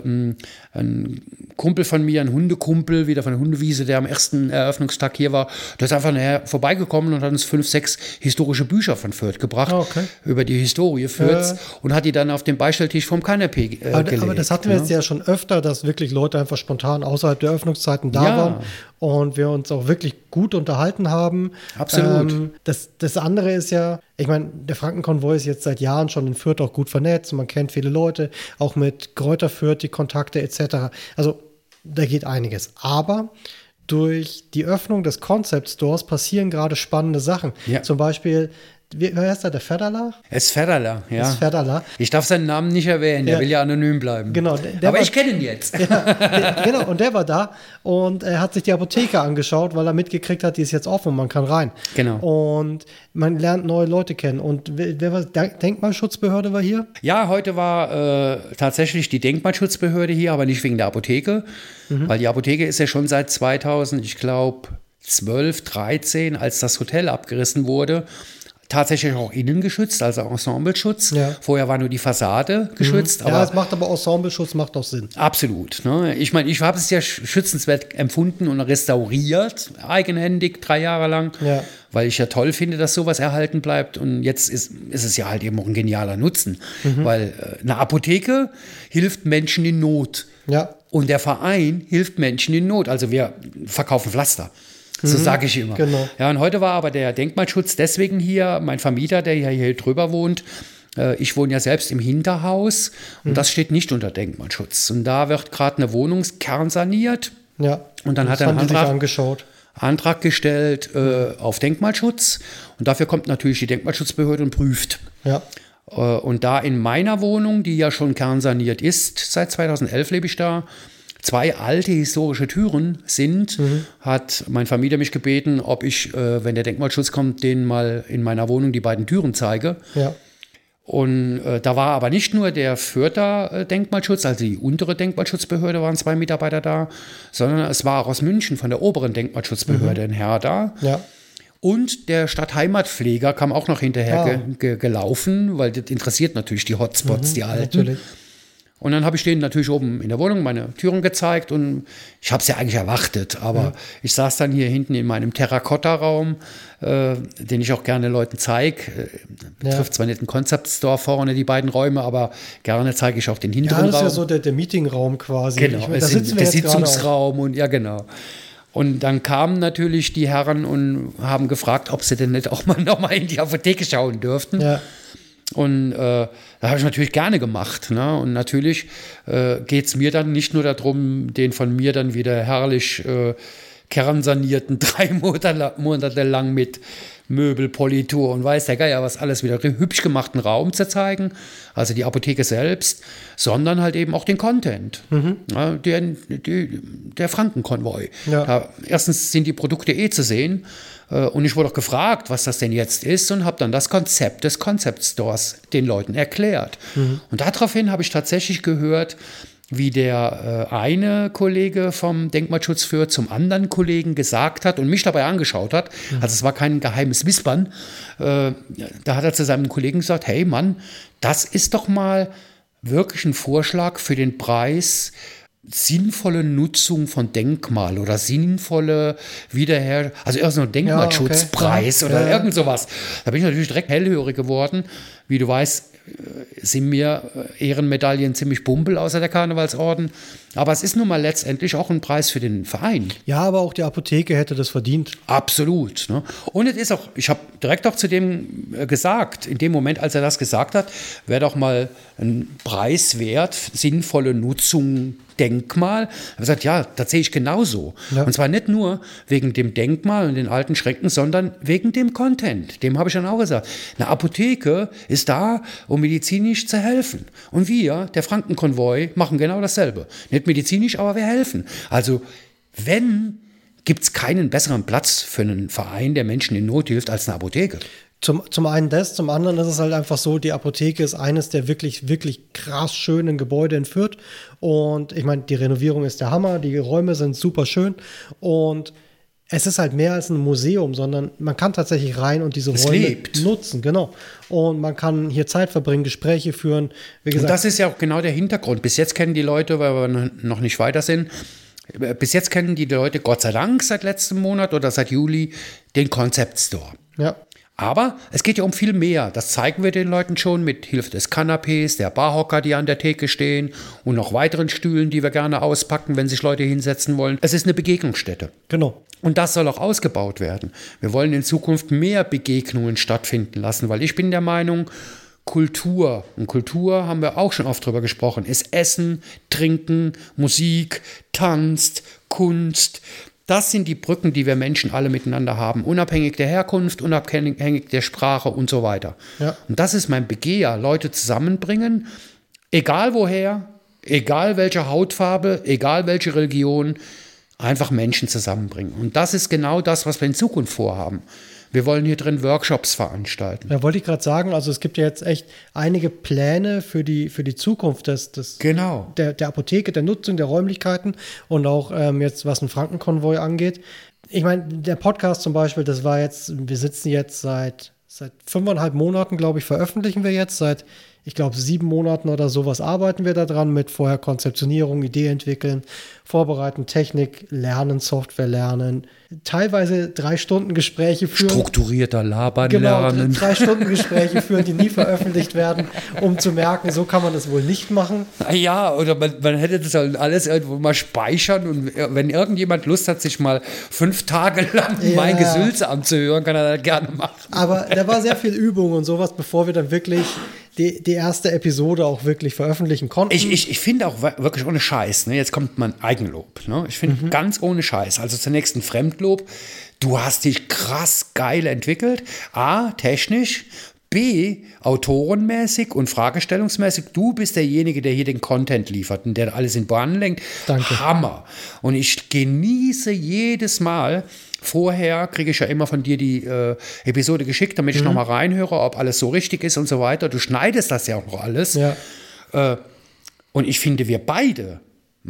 ein, Kumpel von mir, ein Hundekumpel, wieder von der Hundewiese, der am ersten Eröffnungstag hier war, der ist einfach nachher vorbeigekommen und hat uns fünf, sechs historische Bücher von Fürth gebracht, ah, okay. über die Historie Fürths äh. und hat die dann auf dem Beistelltisch vom Kanapee
äh, aber, gelegt. Aber das hatten wir jetzt ja schon öfter, dass wirklich Leute einfach spontan außerhalb der Öffnungszeiten da ja. waren und wir uns auch wirklich gut unterhalten haben.
Absolut. Ähm,
das, das andere ist ja, ich meine, der Frankenkonvoi ist jetzt seit Jahren schon in Fürth auch gut vernetzt. Man kennt viele Leute, auch mit Kräuter Fürth, die Kontakte etc. Also da geht einiges. Aber durch die Öffnung des Concept Stores passieren gerade spannende Sachen. Ja. Zum Beispiel wie heißt er, der Federler?
Es Federler, ja. Es
Federler.
Ich darf seinen Namen nicht erwähnen, der will ja anonym bleiben.
Genau.
Der, der Aber war, ich kenne ihn jetzt. Ja,
der, genau, und der war da und er hat sich die Apotheke angeschaut, weil er mitgekriegt hat, die ist jetzt offen und man kann rein.
Genau.
Und man lernt neue Leute kennen. Und wer war, Denkmalschutzbehörde war hier?
Ja, heute war äh, tatsächlich die Denkmalschutzbehörde hier, aber nicht wegen der Apotheke, mhm. weil die Apotheke ist ja schon seit 2000, ich glaube, 12, 13, als das Hotel abgerissen wurde, tatsächlich auch innen geschützt, also Ensembleschutz. Ja. Vorher war nur die Fassade geschützt.
Mhm. Ja, es macht aber Ensembleschutz macht auch Sinn.
Absolut. Ne? Ich meine, ich habe es ja schützenswert empfunden und restauriert, eigenhändig, drei Jahre lang. Ja. Weil ich ja toll finde, dass sowas erhalten bleibt. Und jetzt ist, ist es ja halt eben auch ein genialer Nutzen. Mhm. Weil äh, eine Apotheke hilft Menschen in Not.
Ja.
Und der Verein hilft Menschen in Not. Also wir verkaufen Pflaster. So mhm, sage ich immer.
Genau.
Ja, und heute war aber der Denkmalschutz deswegen hier, mein Vermieter, der ja hier drüber wohnt, äh, ich wohne ja selbst im Hinterhaus und mhm. das steht nicht unter Denkmalschutz. Und da wird gerade eine Wohnung kernsaniert.
Ja.
Und dann das hat er einen Antrag,
angeschaut.
Antrag gestellt äh, auf Denkmalschutz. Und dafür kommt natürlich die Denkmalschutzbehörde und prüft.
Ja.
Äh, und da in meiner Wohnung, die ja schon kernsaniert ist, seit 2011 lebe ich da, zwei alte historische Türen sind, mhm. hat mein Vermieter mich gebeten, ob ich, äh, wenn der Denkmalschutz kommt, denen mal in meiner Wohnung die beiden Türen zeige.
Ja.
Und äh, da war aber nicht nur der Fürther äh, Denkmalschutz, also die untere Denkmalschutzbehörde waren zwei Mitarbeiter da, sondern es war auch aus München von der oberen Denkmalschutzbehörde mhm. ein Herr da.
Ja.
Und der Stadtheimatpfleger kam auch noch hinterher ja. ge ge gelaufen, weil das interessiert natürlich die Hotspots, mhm, die alten. Natürlich. Und dann habe ich denen natürlich oben in der Wohnung meine Türen gezeigt und ich habe es ja eigentlich erwartet, aber ja. ich saß dann hier hinten in meinem Terrakotta-Raum, äh, den ich auch gerne Leuten zeige. Äh, betrifft ja. zwar nicht den Concept Store vorne, die beiden Räume, aber gerne zeige ich auch den hinteren Raum. Ja, das ist
ja so der, der Meetingraum quasi.
Genau, ich, da sitzen der Sitzungsraum und ja, genau. Und dann kamen natürlich die Herren und haben gefragt, ob sie denn nicht auch mal nochmal in die Apotheke schauen dürften.
Ja.
Und äh, da habe ich natürlich gerne gemacht. Ne? Und natürlich äh, geht es mir dann nicht nur darum, den von mir dann wieder herrlich äh, kernsanierten drei Monate lang mit Möbelpolitur und weiß der Geier, was alles wieder hübsch gemachten Raum zu zeigen, also die Apotheke selbst, sondern halt eben auch den Content, mhm. ja, der, die, der Frankenkonvoi. Ja. Da, erstens sind die Produkte eh zu sehen äh, und ich wurde auch gefragt, was das denn jetzt ist und habe dann das Konzept des Concept Stores den Leuten erklärt. Mhm. Und daraufhin habe ich tatsächlich gehört, wie der äh, eine Kollege vom Denkmalschutz für zum anderen Kollegen gesagt hat und mich dabei angeschaut hat. Mhm. Also es war kein geheimes Wispern. Äh, da hat er zu seinem Kollegen gesagt, hey Mann, das ist doch mal wirklich ein Vorschlag für den Preis sinnvolle Nutzung von Denkmal oder sinnvolle Wiederher, also irgendein Denkmalschutzpreis ja, okay. oder ja, irgend sowas. Da bin ich natürlich direkt hellhörig geworden. Wie du weißt, sind mir äh, Ehrenmedaillen ziemlich bumpel außer der Karnevalsorden. Aber es ist nun mal letztendlich auch ein Preis für den Verein.
Ja, aber auch die Apotheke hätte das verdient.
Absolut. Ne? Und es ist auch, ich habe direkt auch zu dem äh, gesagt, in dem Moment, als er das gesagt hat, wäre doch mal ein Preis wert, sinnvolle Nutzung Denkmal. Er gesagt, ja, das sehe ich genauso. Ja. Und zwar nicht nur wegen dem Denkmal und den alten Schränken, sondern wegen dem Content. Dem habe ich dann auch gesagt. Eine Apotheke ist da, um medizinisch zu helfen. Und wir, der Frankenkonvoi, machen genau dasselbe. Nicht medizinisch, aber wir helfen. Also, wenn gibt es keinen besseren Platz für einen Verein, der Menschen in Not hilft, als eine Apotheke.
Zum, zum einen das, zum anderen ist es halt einfach so, die Apotheke ist eines der wirklich, wirklich krass schönen Gebäude in Fürth. Und ich meine, die Renovierung ist der Hammer, die Räume sind super schön und es ist halt mehr als ein Museum, sondern man kann tatsächlich rein und diese
Es
Räume
lebt.
nutzen, genau. Und man kann hier Zeit verbringen, Gespräche führen. Wie
Und
gesagt,
das ist ja auch genau der Hintergrund. Bis jetzt kennen die Leute, weil wir noch nicht weiter sind, bis jetzt kennen die Leute Gott sei Dank seit letztem Monat oder seit Juli den Concept Store.
ja,
Aber es geht ja um viel mehr. Das zeigen wir den Leuten schon mit Hilfe des Kanapés, der Barhocker, die an der Theke stehen und noch weiteren Stühlen, die wir gerne auspacken, wenn sich Leute hinsetzen wollen. Es ist eine Begegnungsstätte.
genau.
Und das soll auch ausgebaut werden. Wir wollen in Zukunft mehr Begegnungen stattfinden lassen, weil ich bin der Meinung, Kultur, und Kultur haben wir auch schon oft drüber gesprochen, ist Essen, Trinken, Musik, Tanz, Kunst. Das sind die Brücken, die wir Menschen alle miteinander haben, unabhängig der Herkunft, unabhängig der Sprache und so weiter.
Ja.
Und das ist mein Begehr, Leute zusammenbringen, egal woher, egal welche Hautfarbe, egal welche Religion, einfach Menschen zusammenbringen. Und das ist genau das, was wir in Zukunft vorhaben. Wir wollen hier drin Workshops veranstalten.
Ja, wollte ich gerade sagen, also es gibt ja jetzt echt einige Pläne für die, für die Zukunft des, des,
Genau.
der, der Apotheke, der Nutzung der Räumlichkeiten und auch ähm, jetzt, was einen Frankenkonvoi angeht. Ich meine, der Podcast zum Beispiel, das war jetzt, wir sitzen jetzt seit, seit fünfeinhalb Monaten, glaube ich, veröffentlichen wir jetzt. Seit, ich glaube, sieben Monaten oder sowas arbeiten wir daran mit vorher Konzeptionierung, Idee entwickeln, vorbereiten, Technik lernen, Software lernen, teilweise drei Stunden Gespräche führen.
Strukturierter Labern
Genau,
lernen.
drei Stunden Gespräche führen, die nie veröffentlicht werden, um zu merken, so kann man das wohl nicht machen.
Ja, oder man, man hätte das halt alles irgendwo mal speichern und wenn irgendjemand Lust hat, sich mal fünf Tage lang
Ja.
mein Gesülze anzuhören, kann er das gerne machen.
Aber da war sehr viel Übung und sowas, bevor wir dann wirklich die, die erste Episode auch wirklich veröffentlichen konnten.
Ich, ich, ich finde auch wir- wirklich ohne Scheiß, ne? jetzt kommt mein Eigenlob. Ne? Ich finde ganz ohne Scheiß. Also zunächst ein Fremdlob. Du hast dich krass geil entwickelt. A, technisch. B, autorenmäßig und fragestellungsmäßig. Du bist derjenige, der hier den Content liefert und der alles in Bahnen lenkt.
Danke.
Hammer. Und ich genieße jedes Mal. Vorher kriege ich ja immer von dir die äh, Episode geschickt, damit ich noch mal reinhöre, ob alles so richtig ist und so weiter. Du schneidest das ja auch noch alles.
ja,
Und ich finde, wir beide,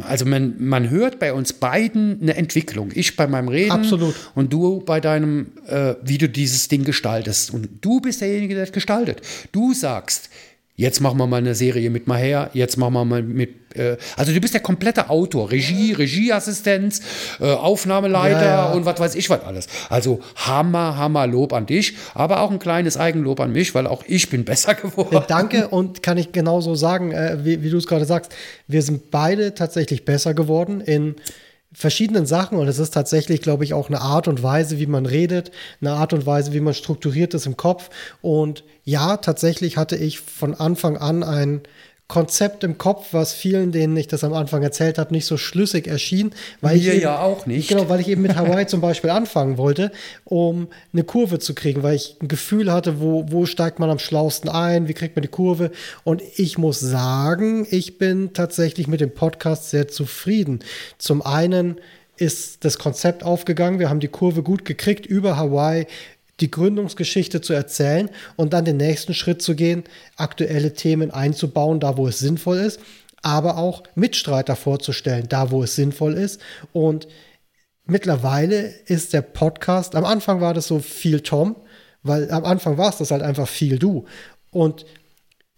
also man, man hört bei uns beiden eine Entwicklung. Ich bei meinem Reden
Absolut.
und du bei deinem, äh, wie du dieses Ding gestaltest. Und du bist derjenige, der das gestaltet. Du sagst, jetzt machen wir mal eine Serie mit Maher, jetzt machen wir mal mit, äh, also du bist der komplette Autor, Regie, Regieassistenz, äh, Aufnahmeleiter
Ja, ja.
und was weiß ich was alles. Also Hammer, Hammer Lob an dich, aber auch ein kleines Eigenlob an mich, weil auch ich bin besser geworden.
Äh, danke und kann ich genauso sagen, äh, wie, wie du es gerade sagst, wir sind beide tatsächlich besser geworden in verschiedenen Sachen und es ist tatsächlich, glaube ich, auch eine Art und Weise, wie man redet, eine Art und Weise, wie man strukturiert ist im Kopf. Und ja, tatsächlich hatte ich von Anfang an ein Konzept im Kopf, was vielen, denen ich das am Anfang erzählt habe, nicht so schlüssig erschien. Weil ich
Mir
eben-
ja auch nicht.
Genau, weil ich eben mit Hawaii zum Beispiel anfangen wollte, um eine Kurve zu kriegen, weil ich ein Gefühl hatte, wo, wo steigt man am schlausten ein, wie kriegt man die Kurve. Und ich muss sagen, ich bin tatsächlich mit dem Podcast sehr zufrieden. Zum einen ist das Konzept aufgegangen, wir haben die Kurve gut gekriegt über Hawaii die Gründungsgeschichte zu erzählen und dann den nächsten Schritt zu gehen, aktuelle Themen einzubauen, da wo es sinnvoll ist, aber auch Mitstreiter vorzustellen, da wo es sinnvoll ist. Und mittlerweile ist der Podcast, am Anfang war das so viel Tom, weil am Anfang war es das halt einfach viel du. Und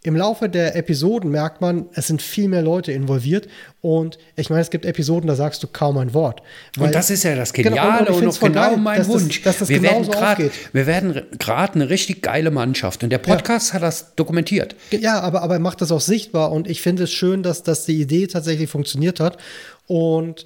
im Laufe der Episoden merkt man, es sind viel mehr Leute involviert und ich meine, es gibt Episoden, da sagst du kaum ein Wort.
Und das ist ja das
Genau,
Geniale
und ich
und,
voll
genau
geil,
mein
dass das-
Wunsch.
dass das
wir, werden grad, wir werden gerade eine richtig geile Mannschaft und der Podcast hat das dokumentiert.
Ja, aber, aber er macht das auch sichtbar und ich finde es schön, dass, dass die Idee tatsächlich funktioniert hat und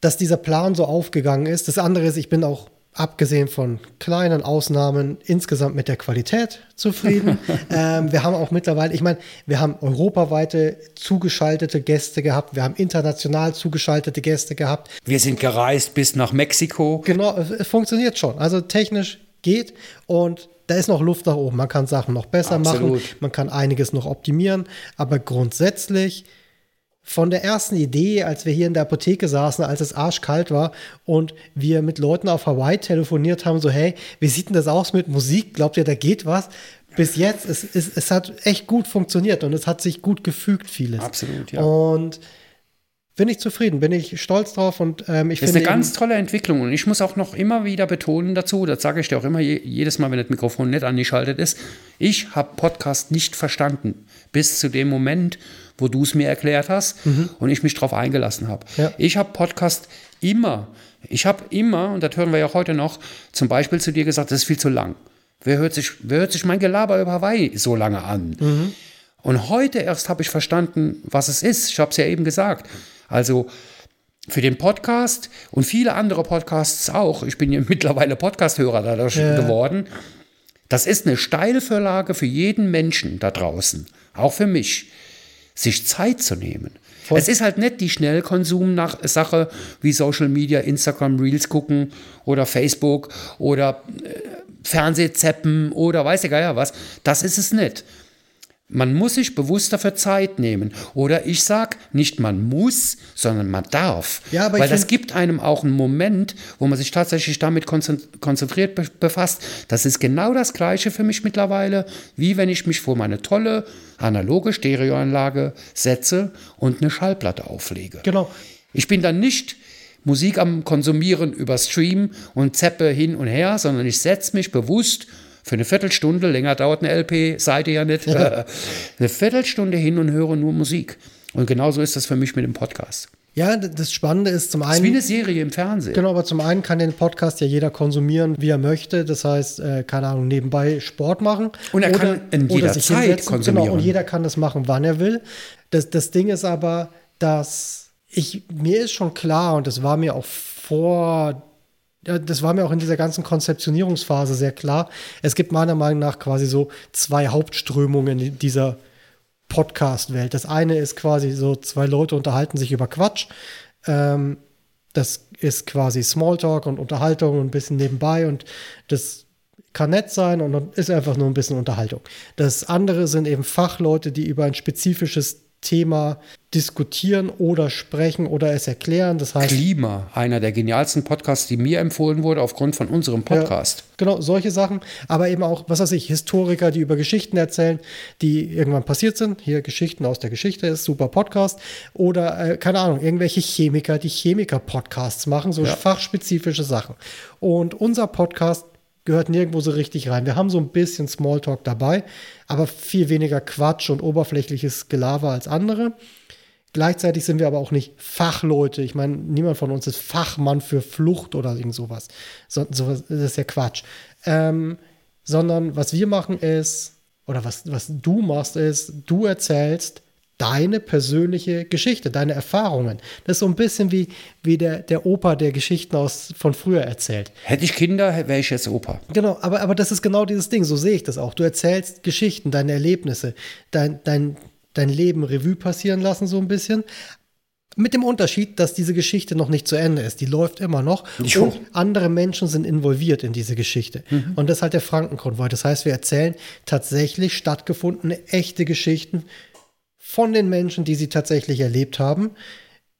dass dieser Plan so aufgegangen ist. Das andere ist, ich bin auch abgesehen von kleinen Ausnahmen insgesamt mit der Qualität zufrieden. ähm, wir haben auch mittlerweile, ich meine, wir haben europaweite zugeschaltete Gäste gehabt, wir haben international zugeschaltete Gäste gehabt.
Wir sind gereist bis nach Mexiko.
Genau, es, funktioniert schon. Also technisch geht und da ist noch Luft nach oben. Man kann Sachen noch besser
Absolut.
machen, man kann einiges noch optimieren, aber grundsätzlich von der ersten Idee, als wir hier in der Apotheke saßen, als es arschkalt war und wir mit Leuten auf Hawaii telefoniert haben, so hey, wie sieht denn das aus mit Musik? Glaubt ihr, da geht was? Bis jetzt, es, es, es hat echt gut funktioniert und es hat sich gut gefügt, vieles.
Absolut, ja.
Und bin ich zufrieden, bin ich stolz drauf und ähm, ich
Das ist
finde.
eine ganz tolle Entwicklung und ich muss auch noch immer wieder betonen dazu, das sage ich dir auch immer je, jedes Mal, wenn das Mikrofon nicht angeschaltet ist, ich habe Podcast nicht verstanden bis zu dem Moment, wo du es mir erklärt hast und ich mich darauf eingelassen habe.
Ja.
Ich habe Podcast immer, ich habe immer, und das hören wir ja heute noch, zum Beispiel zu dir gesagt, das ist viel zu lang. Wer hört sich, wer hört sich mein Gelaber über Hawaii so lange an? Und heute erst habe ich verstanden, was es ist. Ich habe es ja eben gesagt. Also für den Podcast und viele andere Podcasts auch. Ich bin ja mittlerweile Podcast-Hörer dadurch
Ja.
geworden. Das ist eine Steilvorlage für jeden Menschen da draußen, auch für mich, sich Zeit zu nehmen.
Voll.
Es ist halt nicht die Schnellkonsum-Sache wie Social Media, Instagram, Reels gucken oder Facebook oder äh, Fernsehzeppen oder weiß der Geier was. Das ist es nicht. Man muss sich bewusst dafür Zeit nehmen. Oder ich sag nicht man muss, sondern man darf.
Ja,
Weil das gibt einem auch einen Moment, wo man sich tatsächlich damit konzen- konzentriert be befasst. Das ist genau das Gleiche für mich mittlerweile, wie wenn ich mich vor meine tolle analoge Stereoanlage setze und eine Schallplatte auflege.
Genau.
Ich bin dann nicht Musik am Konsumieren über Stream und zeppe hin und her, sondern ich setze mich bewusst für eine Viertelstunde, länger dauert eine LP, seid ihr ja nicht, eine Viertelstunde hin und höre nur Musik. Und genauso ist das für mich mit dem Podcast.
Ja, das Spannende ist zum
Das ist wie
einen.
eine Serie im Fernsehen.
Genau, aber zum einen kann den Podcast ja jeder konsumieren, wie er möchte. Das heißt, äh, keine Ahnung, nebenbei Sport machen.
Und er kann in jeder
sich
Zeit
hinsetzen.
konsumieren.
Genau, und jeder kann das machen, wann er will. Das, das Ding ist aber, dass ich, mir ist schon klar, und das war mir auch vor, das war mir auch in dieser ganzen Konzeptionierungsphase sehr klar. Es gibt meiner Meinung nach quasi so zwei Hauptströmungen in dieser Podcast-Welt. Das eine ist quasi so, zwei Leute unterhalten sich über Quatsch. Ähm, das ist quasi Smalltalk und Unterhaltung und ein bisschen nebenbei und das kann nett sein und ist einfach nur ein bisschen Unterhaltung. Das andere sind eben Fachleute, die über ein spezifisches Thema diskutieren oder sprechen oder es erklären. Das heißt,
Klima, einer der genialsten Podcasts, die mir empfohlen wurde aufgrund von unserem Podcast.
Ja, genau, solche Sachen. Aber eben auch, was weiß ich, Historiker, die über Geschichten erzählen, die irgendwann passiert sind. Hier Geschichten aus der Geschichte ist super Podcast. Oder, äh, keine Ahnung, irgendwelche Chemiker, die Chemiker-Podcasts machen, so
Ja.
fachspezifische Sachen. Und unser Podcast gehört nirgendwo so richtig rein. Wir haben so ein bisschen Smalltalk dabei, aber viel weniger Quatsch und oberflächliches Gelaber als andere. Gleichzeitig sind wir aber auch nicht Fachleute. Ich meine, niemand von uns ist Fachmann für Flucht oder irgend sowas. So, sowas das ist ja Quatsch. Ähm, sondern was wir machen ist, oder was, was du machst, ist, du erzählst deine persönliche Geschichte, deine Erfahrungen. Das ist so ein bisschen wie, wie der, der Opa, der Geschichten aus, von früher erzählt.
Hätte ich Kinder, wäre ich jetzt Opa.
Genau, aber, aber das ist genau dieses Ding, so sehe ich das auch. Du erzählst Geschichten, deine Erlebnisse, dein, dein, dein Leben Revue passieren lassen, so ein bisschen. Mit dem Unterschied, dass diese Geschichte noch nicht zu Ende ist. Die läuft immer noch.
Jo.
Und andere Menschen sind involviert in diese Geschichte. Und das ist halt der Frankenkonvoi. Das heißt, wir erzählen tatsächlich stattgefundene, echte Geschichten von den Menschen, die sie tatsächlich erlebt haben,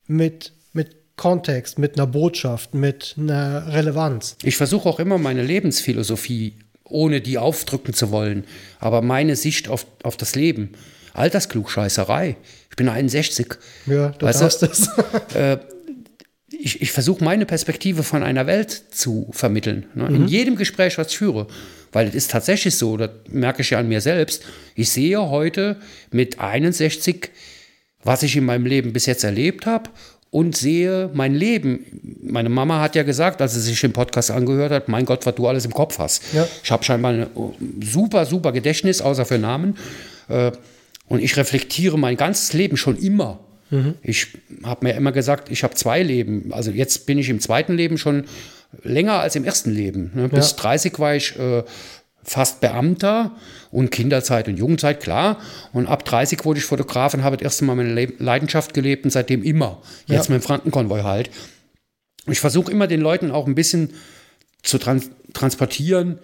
mit, mit Kontext, mit einer Botschaft, mit einer Relevanz.
Ich versuche auch immer meine Lebensphilosophie, ohne die aufdrücken zu wollen, aber meine Sicht auf, auf das Leben. Altersklugscheißerei. Ich bin 61.
Ja, du
Weißt
darfst
du?
das.
Ich, ich versuche meine Perspektive von einer Welt zu vermitteln. Ne? In jedem Gespräch, was ich führe. Weil es ist tatsächlich so, das merke ich ja an mir selbst. Ich sehe heute mit 61, was ich in meinem Leben bis jetzt erlebt habe und sehe mein Leben. Meine Mama hat ja gesagt, als sie sich den Podcast angehört hat, mein Gott, was du alles im Kopf hast.
Ja.
Ich habe scheinbar ein super, super Gedächtnis, außer für Namen. Äh, Und ich reflektiere mein ganzes Leben schon immer. Ich habe mir immer gesagt, ich habe zwei Leben. Also jetzt bin ich im zweiten Leben schon länger als im ersten Leben. Ne? Bis
Ja.
30 war ich äh, fast Beamter und Kinderzeit und Jugendzeit, klar. Und ab 30 wurde ich Fotograf und habe das erste Mal meine Le Leidenschaft gelebt und seitdem immer. Jetzt
Ja.
mit dem Frankenkonvoi halt. Ich versuche immer den Leuten auch ein bisschen zu trans transportieren,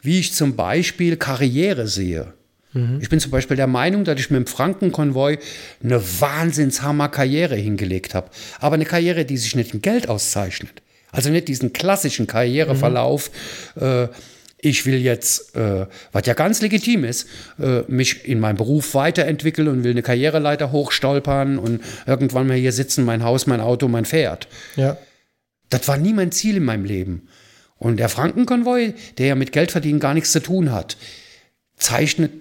wie ich zum Beispiel Karriere sehe. Mhm. Ich bin zum Beispiel der Meinung, dass ich mit dem Frankenkonvoi eine Wahnsinnshammer-Karriere hingelegt habe. Aber eine Karriere, die sich nicht in Geld auszeichnet. Also nicht diesen klassischen Karriereverlauf. Mhm. Äh, ich will jetzt, äh, was ja ganz legitim ist, äh, mich in meinem Beruf weiterentwickeln und will eine Karriereleiter hochstolpern und irgendwann mal hier sitzen, mein Haus, mein Auto, mein Pferd.
Ja.
Das war nie mein Ziel in meinem Leben. Und der Frankenkonvoi, der ja mit Geldverdienen gar nichts zu tun hat, zeichnet,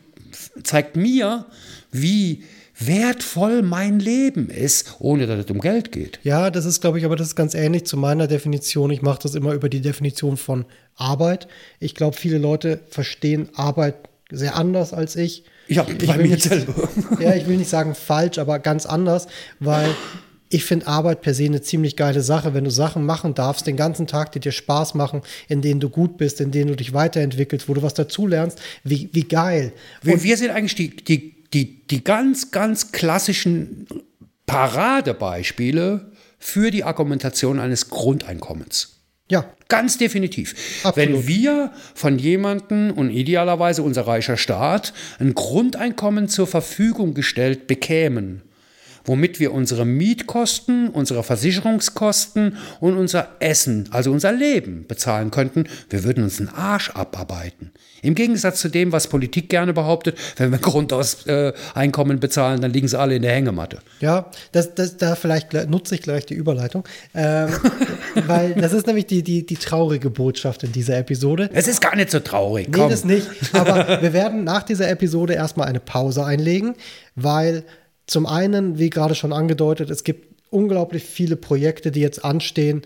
zeigt mir, wie wertvoll mein Leben ist, ohne dass es um Geld geht.
Ja, das ist, glaube ich, aber das ist ganz ähnlich zu meiner Definition. Ich mache das immer über die Definition von Arbeit. Ich glaube, viele Leute verstehen Arbeit sehr anders als ich.
Ja,
ich bei
mir nicht, selber.
Ja, ich will nicht sagen falsch, aber ganz anders, weil ich finde Arbeit per se eine ziemlich geile Sache, wenn du Sachen machen darfst, den ganzen Tag, die dir Spaß machen, in denen du gut bist, in denen du dich weiterentwickelst, wo du was dazulernst. Wie, wie geil.
Und wir sind eigentlich die, die, die, die ganz, ganz klassischen Paradebeispiele für die Argumentation eines Grundeinkommens.
Ja.
Ganz definitiv.
Absolut.
Wenn wir von jemandem und idealerweise unser reicher Staat ein Grundeinkommen zur Verfügung gestellt bekämen, womit wir unsere Mietkosten, unsere Versicherungskosten und unser Essen, also unser Leben bezahlen könnten, wir würden uns einen Arsch abarbeiten. Im Gegensatz zu dem, was Politik gerne behauptet, wenn wir Grundeinkommen äh, bezahlen, dann liegen sie alle in der Hängematte.
Ja, das, das, da vielleicht nutze ich gleich die Überleitung, ähm, weil das ist nämlich die, die, die traurige Botschaft in dieser Episode.
Es ist gar nicht so traurig.
Nee, das nicht. Aber wir werden nach dieser Episode erstmal eine Pause einlegen, weil zum einen, wie gerade schon angedeutet, es gibt unglaublich viele Projekte, die jetzt anstehen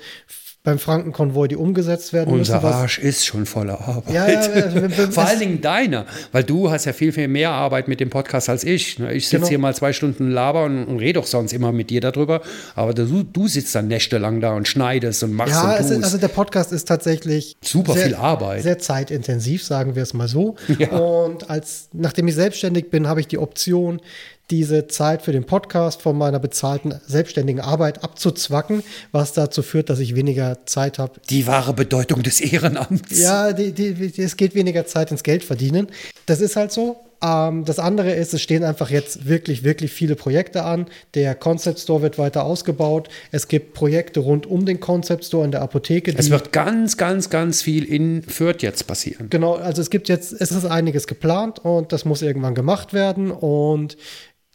beim Frankenkonvoi, die umgesetzt werden
Unser
müssen.
Unser Arsch ist schon voller Arbeit.
Ja, ja, also,
Vor allen Dingen deiner, weil du hast ja viel, viel mehr Arbeit mit dem Podcast als ich. Ne? Ich sitze genau. hier mal zwei Stunden Laber und, und rede doch sonst immer mit dir darüber. Aber du, du sitzt dann nächtelang da und schneidest und machst
ja,
und tust.
Ist, also der Podcast ist tatsächlich
super
sehr,
viel Arbeit.
Sehr zeitintensiv, sagen wir es mal so. Und als nachdem ich selbstständig bin, habe ich die Option, diese Zeit für den Podcast von meiner bezahlten selbstständigen Arbeit abzuzwacken, was dazu führt, dass ich weniger Zeit habe.
Die wahre Bedeutung des Ehrenamts.
Ja, die, die, es geht weniger Zeit ins Geld verdienen. Das ist halt so. Ähm, das andere ist, es stehen einfach jetzt wirklich, wirklich viele Projekte an. Der Concept Store wird weiter ausgebaut. Es gibt Projekte rund um den Concept Store in der Apotheke.
Es wird ganz, ganz, ganz viel in Fürth jetzt passieren.
Genau, also es gibt jetzt, es ist einiges geplant und das muss irgendwann gemacht werden. Und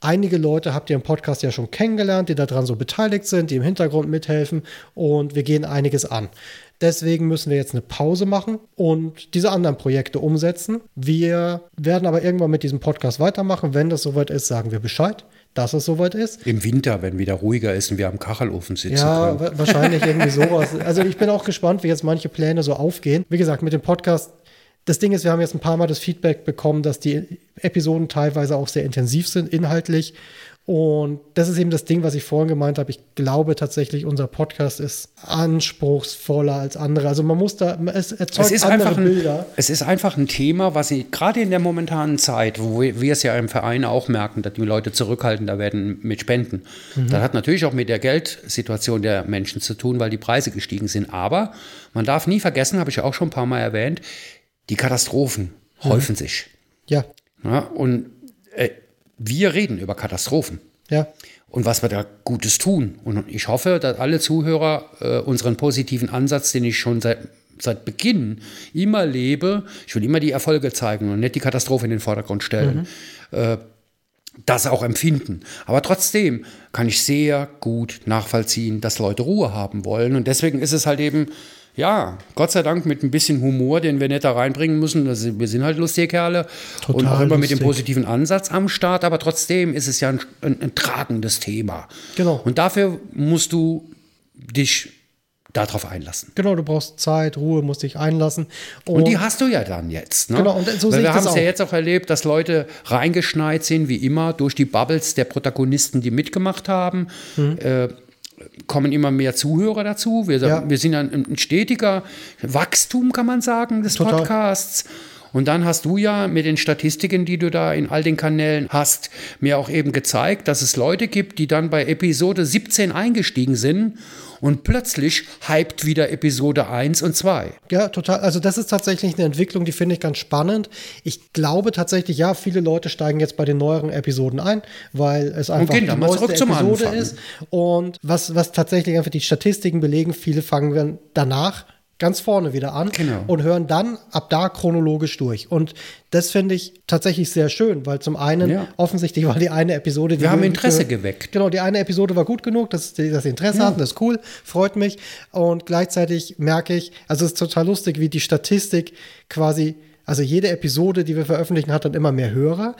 Einige Leute habt ihr im Podcast ja schon kennengelernt, die daran so beteiligt sind, die im Hintergrund mithelfen und wir gehen einiges an. Deswegen müssen wir jetzt eine Pause machen und diese anderen Projekte umsetzen. Wir werden aber irgendwann mit diesem Podcast weitermachen. Wenn das soweit ist, sagen wir Bescheid, dass es soweit ist.
Im Winter, wenn wieder ruhiger ist und wir am Kachelofen sitzen
ja, können. Ja, wahrscheinlich irgendwie sowas. Also ich bin auch gespannt, wie jetzt manche Pläne so aufgehen. Wie gesagt, mit dem Podcast das Ding ist, wir haben jetzt ein paar Mal das Feedback bekommen, dass die Episoden teilweise auch sehr intensiv sind, inhaltlich. Und das ist eben das Ding, was ich vorhin gemeint habe. Ich glaube tatsächlich, unser Podcast ist anspruchsvoller als andere. Also man muss da, es erzeugt
es ist
andere
einfach ein,
Bilder.
Es ist einfach ein Thema, was ich gerade in der momentanen Zeit, wo wir es ja im Verein auch merken, dass die Leute zurückhaltender werden mit Spenden. Mhm. Das hat natürlich auch mit der Geldsituation der Menschen zu tun, weil die Preise gestiegen sind. Aber man darf nie vergessen, habe ich ja auch schon ein paar Mal erwähnt, die Katastrophen mhm. häufen sich.
Ja.
ja und äh, wir reden über Katastrophen.
Ja.
Und was wir da Gutes tun. Und ich hoffe, dass alle Zuhörer äh, unseren positiven Ansatz, den ich schon seit, seit Beginn immer lebe, ich will immer die Erfolge zeigen und nicht die Katastrophe in den Vordergrund stellen, mhm. äh, das auch empfinden. Aber trotzdem kann ich sehr gut nachvollziehen, dass Leute Ruhe haben wollen. Und deswegen ist es halt eben ja, Gott sei Dank mit ein bisschen Humor, den wir nicht da reinbringen müssen. Also wir sind halt lustige Kerle Total und auch immer lustig. mit dem positiven Ansatz am Start, aber trotzdem ist es ja ein, ein, ein tragendes Thema.
Genau.
Und dafür musst du dich darauf einlassen.
Genau, du brauchst Zeit, Ruhe, musst dich einlassen.
Und, und die hast du ja dann jetzt. Ne?
Genau, und so
Weil
sehe
wir haben es
ja
jetzt auch erlebt, dass Leute reingeschneit sind, wie immer, durch die Bubbles der Protagonisten, die mitgemacht haben. Mhm. Äh, kommen immer mehr Zuhörer dazu. Wir,
Ja.
wir sind ein, ein stetiger Wachstum, kann man sagen, des
Total.
Podcasts. Und dann hast du ja mit den Statistiken, die du da in all den Kanälen hast, mir auch eben gezeigt, dass es Leute gibt, die dann bei Episode 17 eingestiegen sind und plötzlich hypt wieder Episode 1 und 2.
Ja, total. Also das ist tatsächlich eine Entwicklung, die finde ich ganz spannend. Ich glaube tatsächlich, ja, viele Leute steigen jetzt bei den neueren Episoden ein, weil es einfach
die neueste Episode ist.
Und was, was tatsächlich einfach die Statistiken belegen, viele fangen danach ganz vorne wieder an
genau.
und hören dann ab da chronologisch durch. Und das finde ich tatsächlich sehr schön, weil zum einen ja. offensichtlich war die eine Episode,
die wir haben Interesse geweckt.
Genau, die eine Episode war gut genug, dass, sie Interesse ja. hatten, das ist cool, freut mich. Und gleichzeitig merke ich, also es ist total lustig, wie die Statistik quasi also jede Episode, die wir veröffentlichen, hat dann immer mehr Hörer.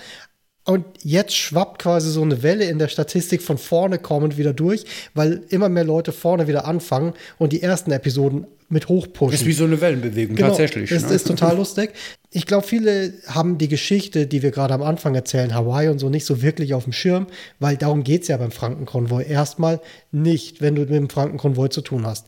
Und jetzt schwappt quasi so eine Welle in der Statistik von vorne kommend wieder durch, weil immer mehr Leute vorne wieder anfangen und die ersten Episoden mit hochpushen.
Ist wie so eine Wellenbewegung, genau, tatsächlich.
Das ne? ist total lustig. Ich glaube, viele haben die Geschichte, die wir gerade am Anfang erzählen, Hawaii und so, nicht so wirklich auf dem Schirm, weil darum geht es ja beim Frankenkonvoi erstmal nicht, wenn du mit dem Frankenkonvoi zu tun hast.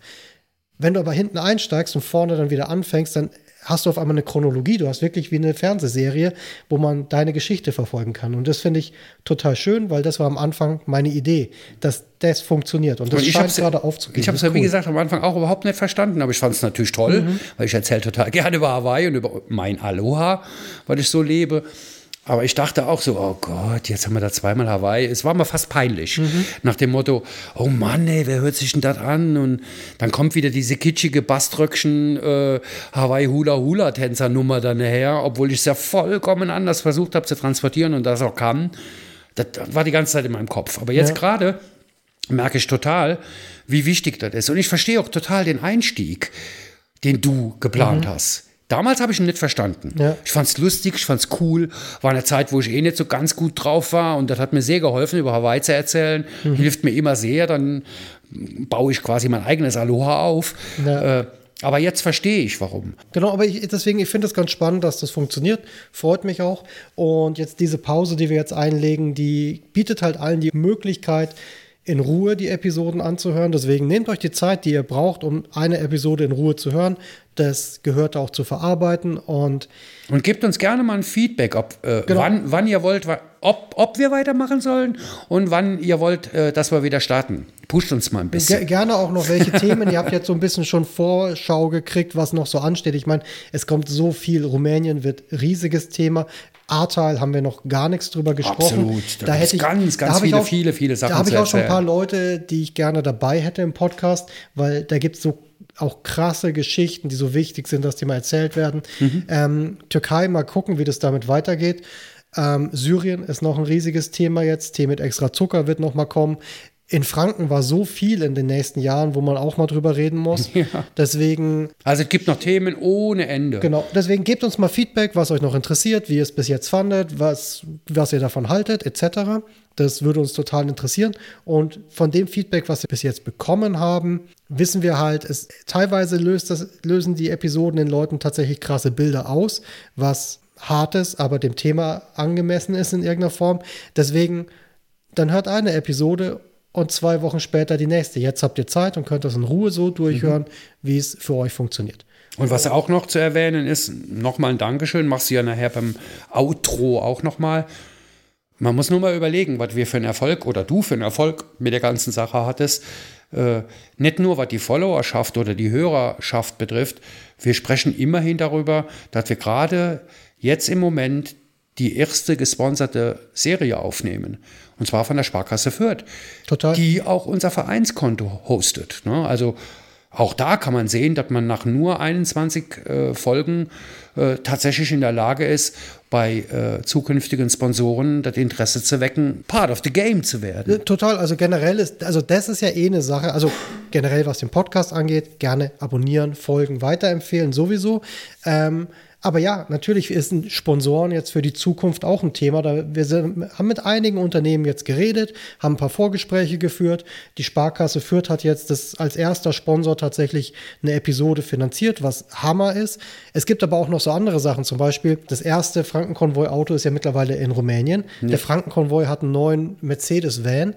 Wenn du aber hinten einsteigst und vorne dann wieder anfängst, dann hast du auf einmal eine Chronologie. Du hast wirklich wie eine Fernsehserie, wo man deine Geschichte verfolgen kann. Und das finde ich total schön, weil das war am Anfang meine Idee, dass das funktioniert. Und das und scheint gerade aufzugehen.
Ich habe es ja, cool. wie gesagt, am Anfang auch überhaupt nicht verstanden, aber ich fand es natürlich toll, mhm. weil ich erzähle total gerne über Hawaii und über mein Aloha, weil ich so lebe. Aber ich dachte auch so, oh Gott, jetzt haben wir da zweimal Hawaii. Es war mir fast peinlich. Mhm. Nach dem Motto, oh Mann, ey, wer hört sich denn das an? Und dann kommt wieder diese kitschige Baströckchen äh, Hawaii Hula Hula Tänzer Nummer dann her, obwohl ich es ja vollkommen anders versucht habe zu transportieren und das auch kann. Das war die ganze Zeit in meinem Kopf. Aber jetzt ja. gerade merke ich total, wie wichtig das ist. Und ich verstehe auch total den Einstieg, den du geplant mhm. hast. Damals habe ich ihn nicht verstanden. Ja. Ich fand es lustig, ich fand es cool. War eine Zeit, wo ich eh nicht so ganz gut drauf war und das hat mir sehr geholfen, über Hawaii zu erzählen. Mhm. Hilft mir immer sehr. Dann baue ich quasi mein eigenes Aloha auf. Ja. Äh, aber jetzt verstehe ich, warum.
Genau, aber ich, deswegen, ich finde es ganz spannend, dass das funktioniert. Freut mich auch. Und jetzt diese Pause, die wir jetzt einlegen, die bietet halt allen die Möglichkeit, in Ruhe die Episoden anzuhören. Deswegen nehmt euch die Zeit, die ihr braucht, um eine Episode in Ruhe zu hören. Das gehört auch zu verarbeiten und
und gebt uns gerne mal ein Feedback, ob äh, genau. wann, wann ihr wollt, ob, ob wir weitermachen sollen und wann ihr wollt, äh, dass wir wieder starten. Pusht uns mal ein bisschen.
Ge gerne auch noch welche Themen. ihr habt jetzt so ein bisschen schon Vorschau gekriegt, was noch so ansteht. Ich meine, es kommt so viel. Rumänien wird riesiges Thema. Ahrtal haben wir noch gar nichts drüber gesprochen.
Absolut. Da, da hätte ich ganz, ganz viele, auch, viele, viele Sachen.
Da habe ich auch schon ein paar Leute, die ich gerne dabei hätte im Podcast, weil da gibt es so auch krasse Geschichten, die so wichtig sind, dass die mal erzählt werden. Mhm. Ähm, Türkei, mal gucken, wie das damit weitergeht. Ähm, Syrien ist noch ein riesiges Thema jetzt. Tee mit extra Zucker wird noch mal kommen. In Franken war so viel in den nächsten Jahren, wo man auch mal drüber reden muss. Ja. Deswegen.
Also es gibt noch Themen ohne Ende.
Genau. Deswegen gebt uns mal Feedback, was euch noch interessiert, wie ihr es bis jetzt fandet, was, was ihr davon haltet, etc. Das würde uns total interessieren. Und von dem Feedback, was wir bis jetzt bekommen haben, wissen wir halt, es teilweise löst das, lösen die Episoden den Leuten tatsächlich krasse Bilder aus, was hartes, aber dem Thema angemessen ist in irgendeiner Form. Deswegen, dann hört eine Episode und zwei Wochen später die nächste. Jetzt habt ihr Zeit und könnt das in Ruhe so durchhören, mhm. wie es für euch funktioniert.
Und was auch noch zu erwähnen ist, nochmal ein Dankeschön, machst du ja nachher beim Outro auch nochmal. Man muss nur mal überlegen, was wir für einen Erfolg oder du für einen Erfolg mit der ganzen Sache hattest. Äh, nicht nur was die Followerschaft oder die Hörerschaft betrifft. Wir sprechen immerhin darüber, dass wir gerade jetzt im Moment die erste gesponserte Serie aufnehmen. Und zwar von der Sparkasse Fürth.
Total.
Die auch unser Vereinskonto hostet. Ne? Also auch da kann man sehen, dass man nach nur 21 äh, Folgen äh, tatsächlich in der Lage ist, bei äh, zukünftigen Sponsoren das Interesse zu wecken, Part of the Game zu werden.
Total, also generell ist, also das ist ja eh eine Sache, also generell was den Podcast angeht, gerne abonnieren, folgen, weiterempfehlen sowieso. Ähm, aber ja, natürlich ist Sponsoren jetzt für die Zukunft auch ein Thema. Da wir sind, haben mit einigen Unternehmen jetzt geredet, haben ein paar Vorgespräche geführt. Die Sparkasse Fürth hat jetzt das als erster Sponsor tatsächlich eine Episode finanziert, was Hammer ist. Es gibt aber auch noch so andere Sachen. Zum Beispiel das erste Frankenkonvoi-Auto ist ja mittlerweile in Rumänien. Ja. Der Frankenkonvoi hat einen neuen Mercedes-Van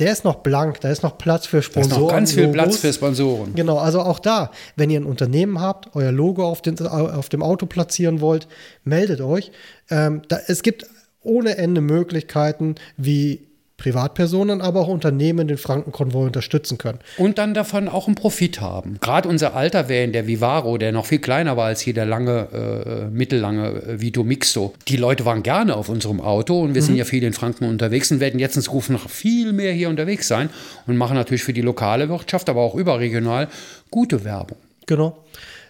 der ist noch blank, da ist noch Platz für
Da ist
Sponsoren.
noch ganz viel
Logos.
Platz für Sponsoren.
Genau, also auch da, wenn ihr ein Unternehmen habt, euer Logo auf, den, auf dem Auto platzieren wollt, meldet euch. Ähm, da, es gibt ohne Ende Möglichkeiten, wie Privatpersonen, aber auch Unternehmen den Frankenkonvoi unterstützen können.
Und dann davon auch einen Profit haben. Gerade unser alter Van, der Vivaro, der noch viel kleiner war als hier der lange, äh, mittellange äh, Vito Mixto. Die Leute waren gerne auf unserem Auto und wir sind ja viel in Franken unterwegs und werden jetzt in Zukunft noch viel mehr hier unterwegs sein und machen natürlich für die lokale Wirtschaft, aber auch überregional gute Werbung.
Genau.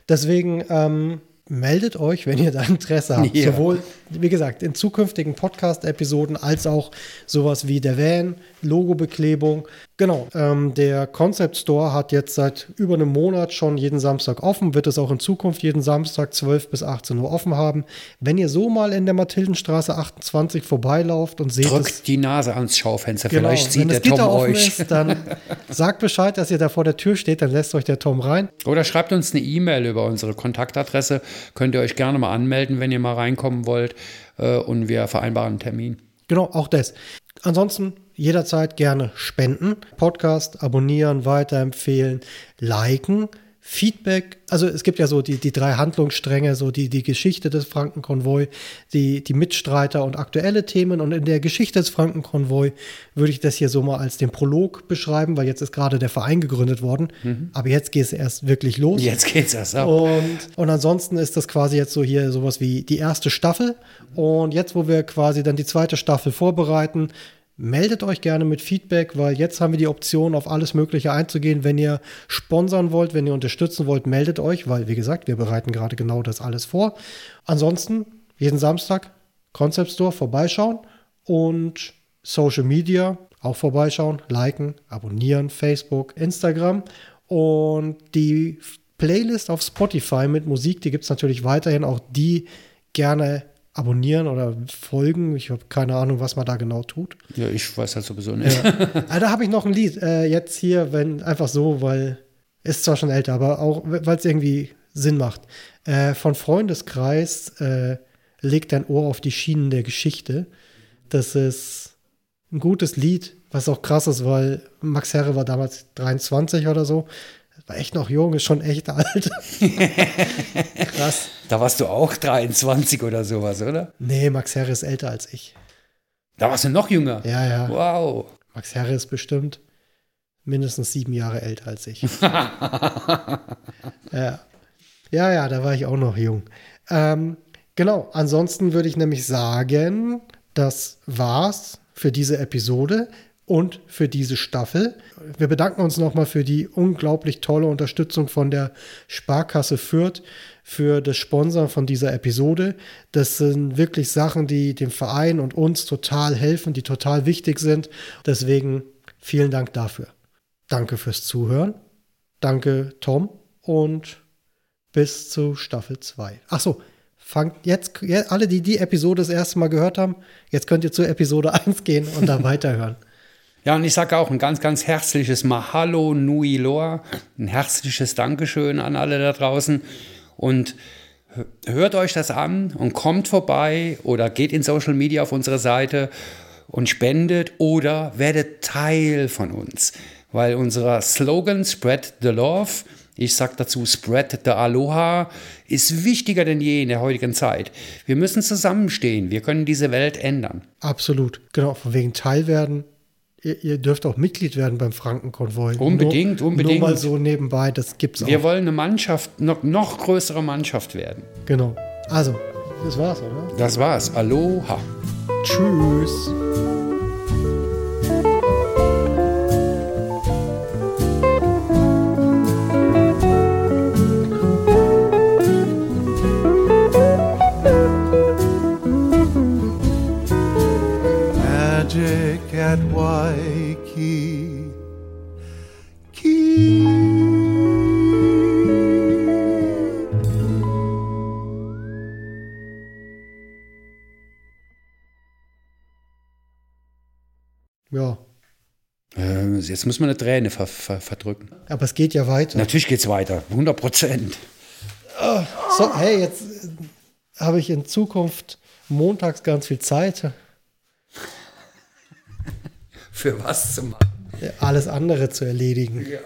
Deswegen ähm, meldet euch, wenn ihr da Interesse habt.
Ja.
Sowohl, wie gesagt, in zukünftigen Podcast-Episoden als auch sowas wie der Van, Logobeklebung. Genau. Ähm, der Concept Store hat jetzt seit über einem Monat schon jeden Samstag offen, wird es auch in Zukunft jeden Samstag 12 bis 18 Uhr offen haben. Wenn ihr so mal in der Mathildenstraße 28 vorbeilauft und seht es
Drückt die Nase ans Schaufenster,
Genau,
vielleicht sieht der Tom
offen
euch.
ist, dann sagt Bescheid, dass ihr da vor der Tür steht, dann lässt euch der Tom rein.
Oder schreibt uns eine E-Mail über unsere Kontaktadresse. Könnt ihr euch gerne mal anmelden, wenn ihr mal reinkommen wollt. äh, Und wir vereinbaren einen Termin.
Genau, auch das. Ansonsten jederzeit gerne spenden, Podcast abonnieren, weiterempfehlen, liken, Feedback. Also es gibt ja so die, die drei Handlungsstränge, so die, die Geschichte des Frankenkonvoi, die, die Mitstreiter und aktuelle Themen. Und in der Geschichte des Frankenkonvoi würde ich das hier so mal als den Prolog beschreiben, weil jetzt ist gerade der Verein gegründet worden. Aber jetzt geht es erst wirklich los.
Jetzt geht's erst ab.
Und, und ansonsten ist das quasi jetzt so hier sowas wie die erste Staffel. Und jetzt, wo wir quasi dann die zweite Staffel vorbereiten, meldet euch gerne mit Feedback, weil jetzt haben wir die Option, auf alles Mögliche einzugehen. Wenn ihr sponsern wollt, wenn ihr unterstützen wollt, meldet euch, weil, wie gesagt, wir bereiten gerade genau das alles vor. Ansonsten, jeden Samstag Concept Store vorbeischauen und Social Media auch vorbeischauen, liken, abonnieren, Facebook, Instagram und die Playlist auf Spotify mit Musik, die gibt es natürlich weiterhin, auch die gerne abonnieren oder folgen. Ich habe keine Ahnung, was man da genau tut.
Ja, ich weiß das sowieso nicht.
Ah, da habe ich noch ein Lied äh, jetzt hier, wenn einfach so, weil ist zwar schon älter, aber auch weil es irgendwie Sinn macht. Äh, von Freundeskreis äh, legt dein Ohr auf die Schienen der Geschichte. Das ist ein gutes Lied, was auch krass ist, weil Max Herre war damals 23 oder so. War echt noch jung, ist schon echt alt. krass.
Da warst du auch 23 oder sowas, oder?
Nee, Max Herre ist älter als ich.
Da warst du noch jünger.
Ja, ja.
Wow.
Max Herre ist bestimmt mindestens sieben Jahre älter als ich. ja. ja, ja, da war ich auch noch jung. Ähm, genau, ansonsten würde ich nämlich sagen, das war's für diese Episode und für diese Staffel. Wir bedanken uns nochmal für die unglaublich tolle Unterstützung von der Sparkasse Fürth für das Sponsern von dieser Episode. Das sind wirklich Sachen, die dem Verein und uns total helfen, die total wichtig sind. Deswegen vielen Dank dafür. Danke fürs Zuhören. Danke, Tom. Und bis zu Staffel 2. Ach so, fangt jetzt, alle, die die Episode das erste Mal gehört haben, jetzt könnt ihr zur Episode 1 gehen und da weiterhören.
Ja, und ich sage auch ein ganz, ganz herzliches Mahalo Nui Loa, ein herzliches Dankeschön an alle da draußen. Und hört euch das an und kommt vorbei oder geht in Social Media auf unsere Seite und spendet oder werdet Teil von uns. Weil unser Slogan Spread the Love, ich sage dazu Spread the Aloha, ist wichtiger denn je in der heutigen Zeit. Wir müssen zusammenstehen, wir können diese Welt ändern.
Absolut. Genau, von wegen Teil werden. Ihr, ihr dürft auch Mitglied werden beim Frankenkonvoi.
Unbedingt,
nur,
unbedingt.
Nur mal so nebenbei, das gibt's
Wir
auch.
wollen eine Mannschaft, noch, noch größere Mannschaft werden.
Genau. Also, das war's, oder?
Das war's. Aloha.
Tschüss.
At Waikiki.
Ja.
Äh, jetzt muss man eine Träne ver ver verdrücken.
Aber es geht ja weiter.
Natürlich geht's weiter. 100 Prozent.
So, hey, jetzt äh, habe ich in Zukunft montags ganz viel Zeit.
Für was zu machen?
alles andere zu erledigen.
Ja.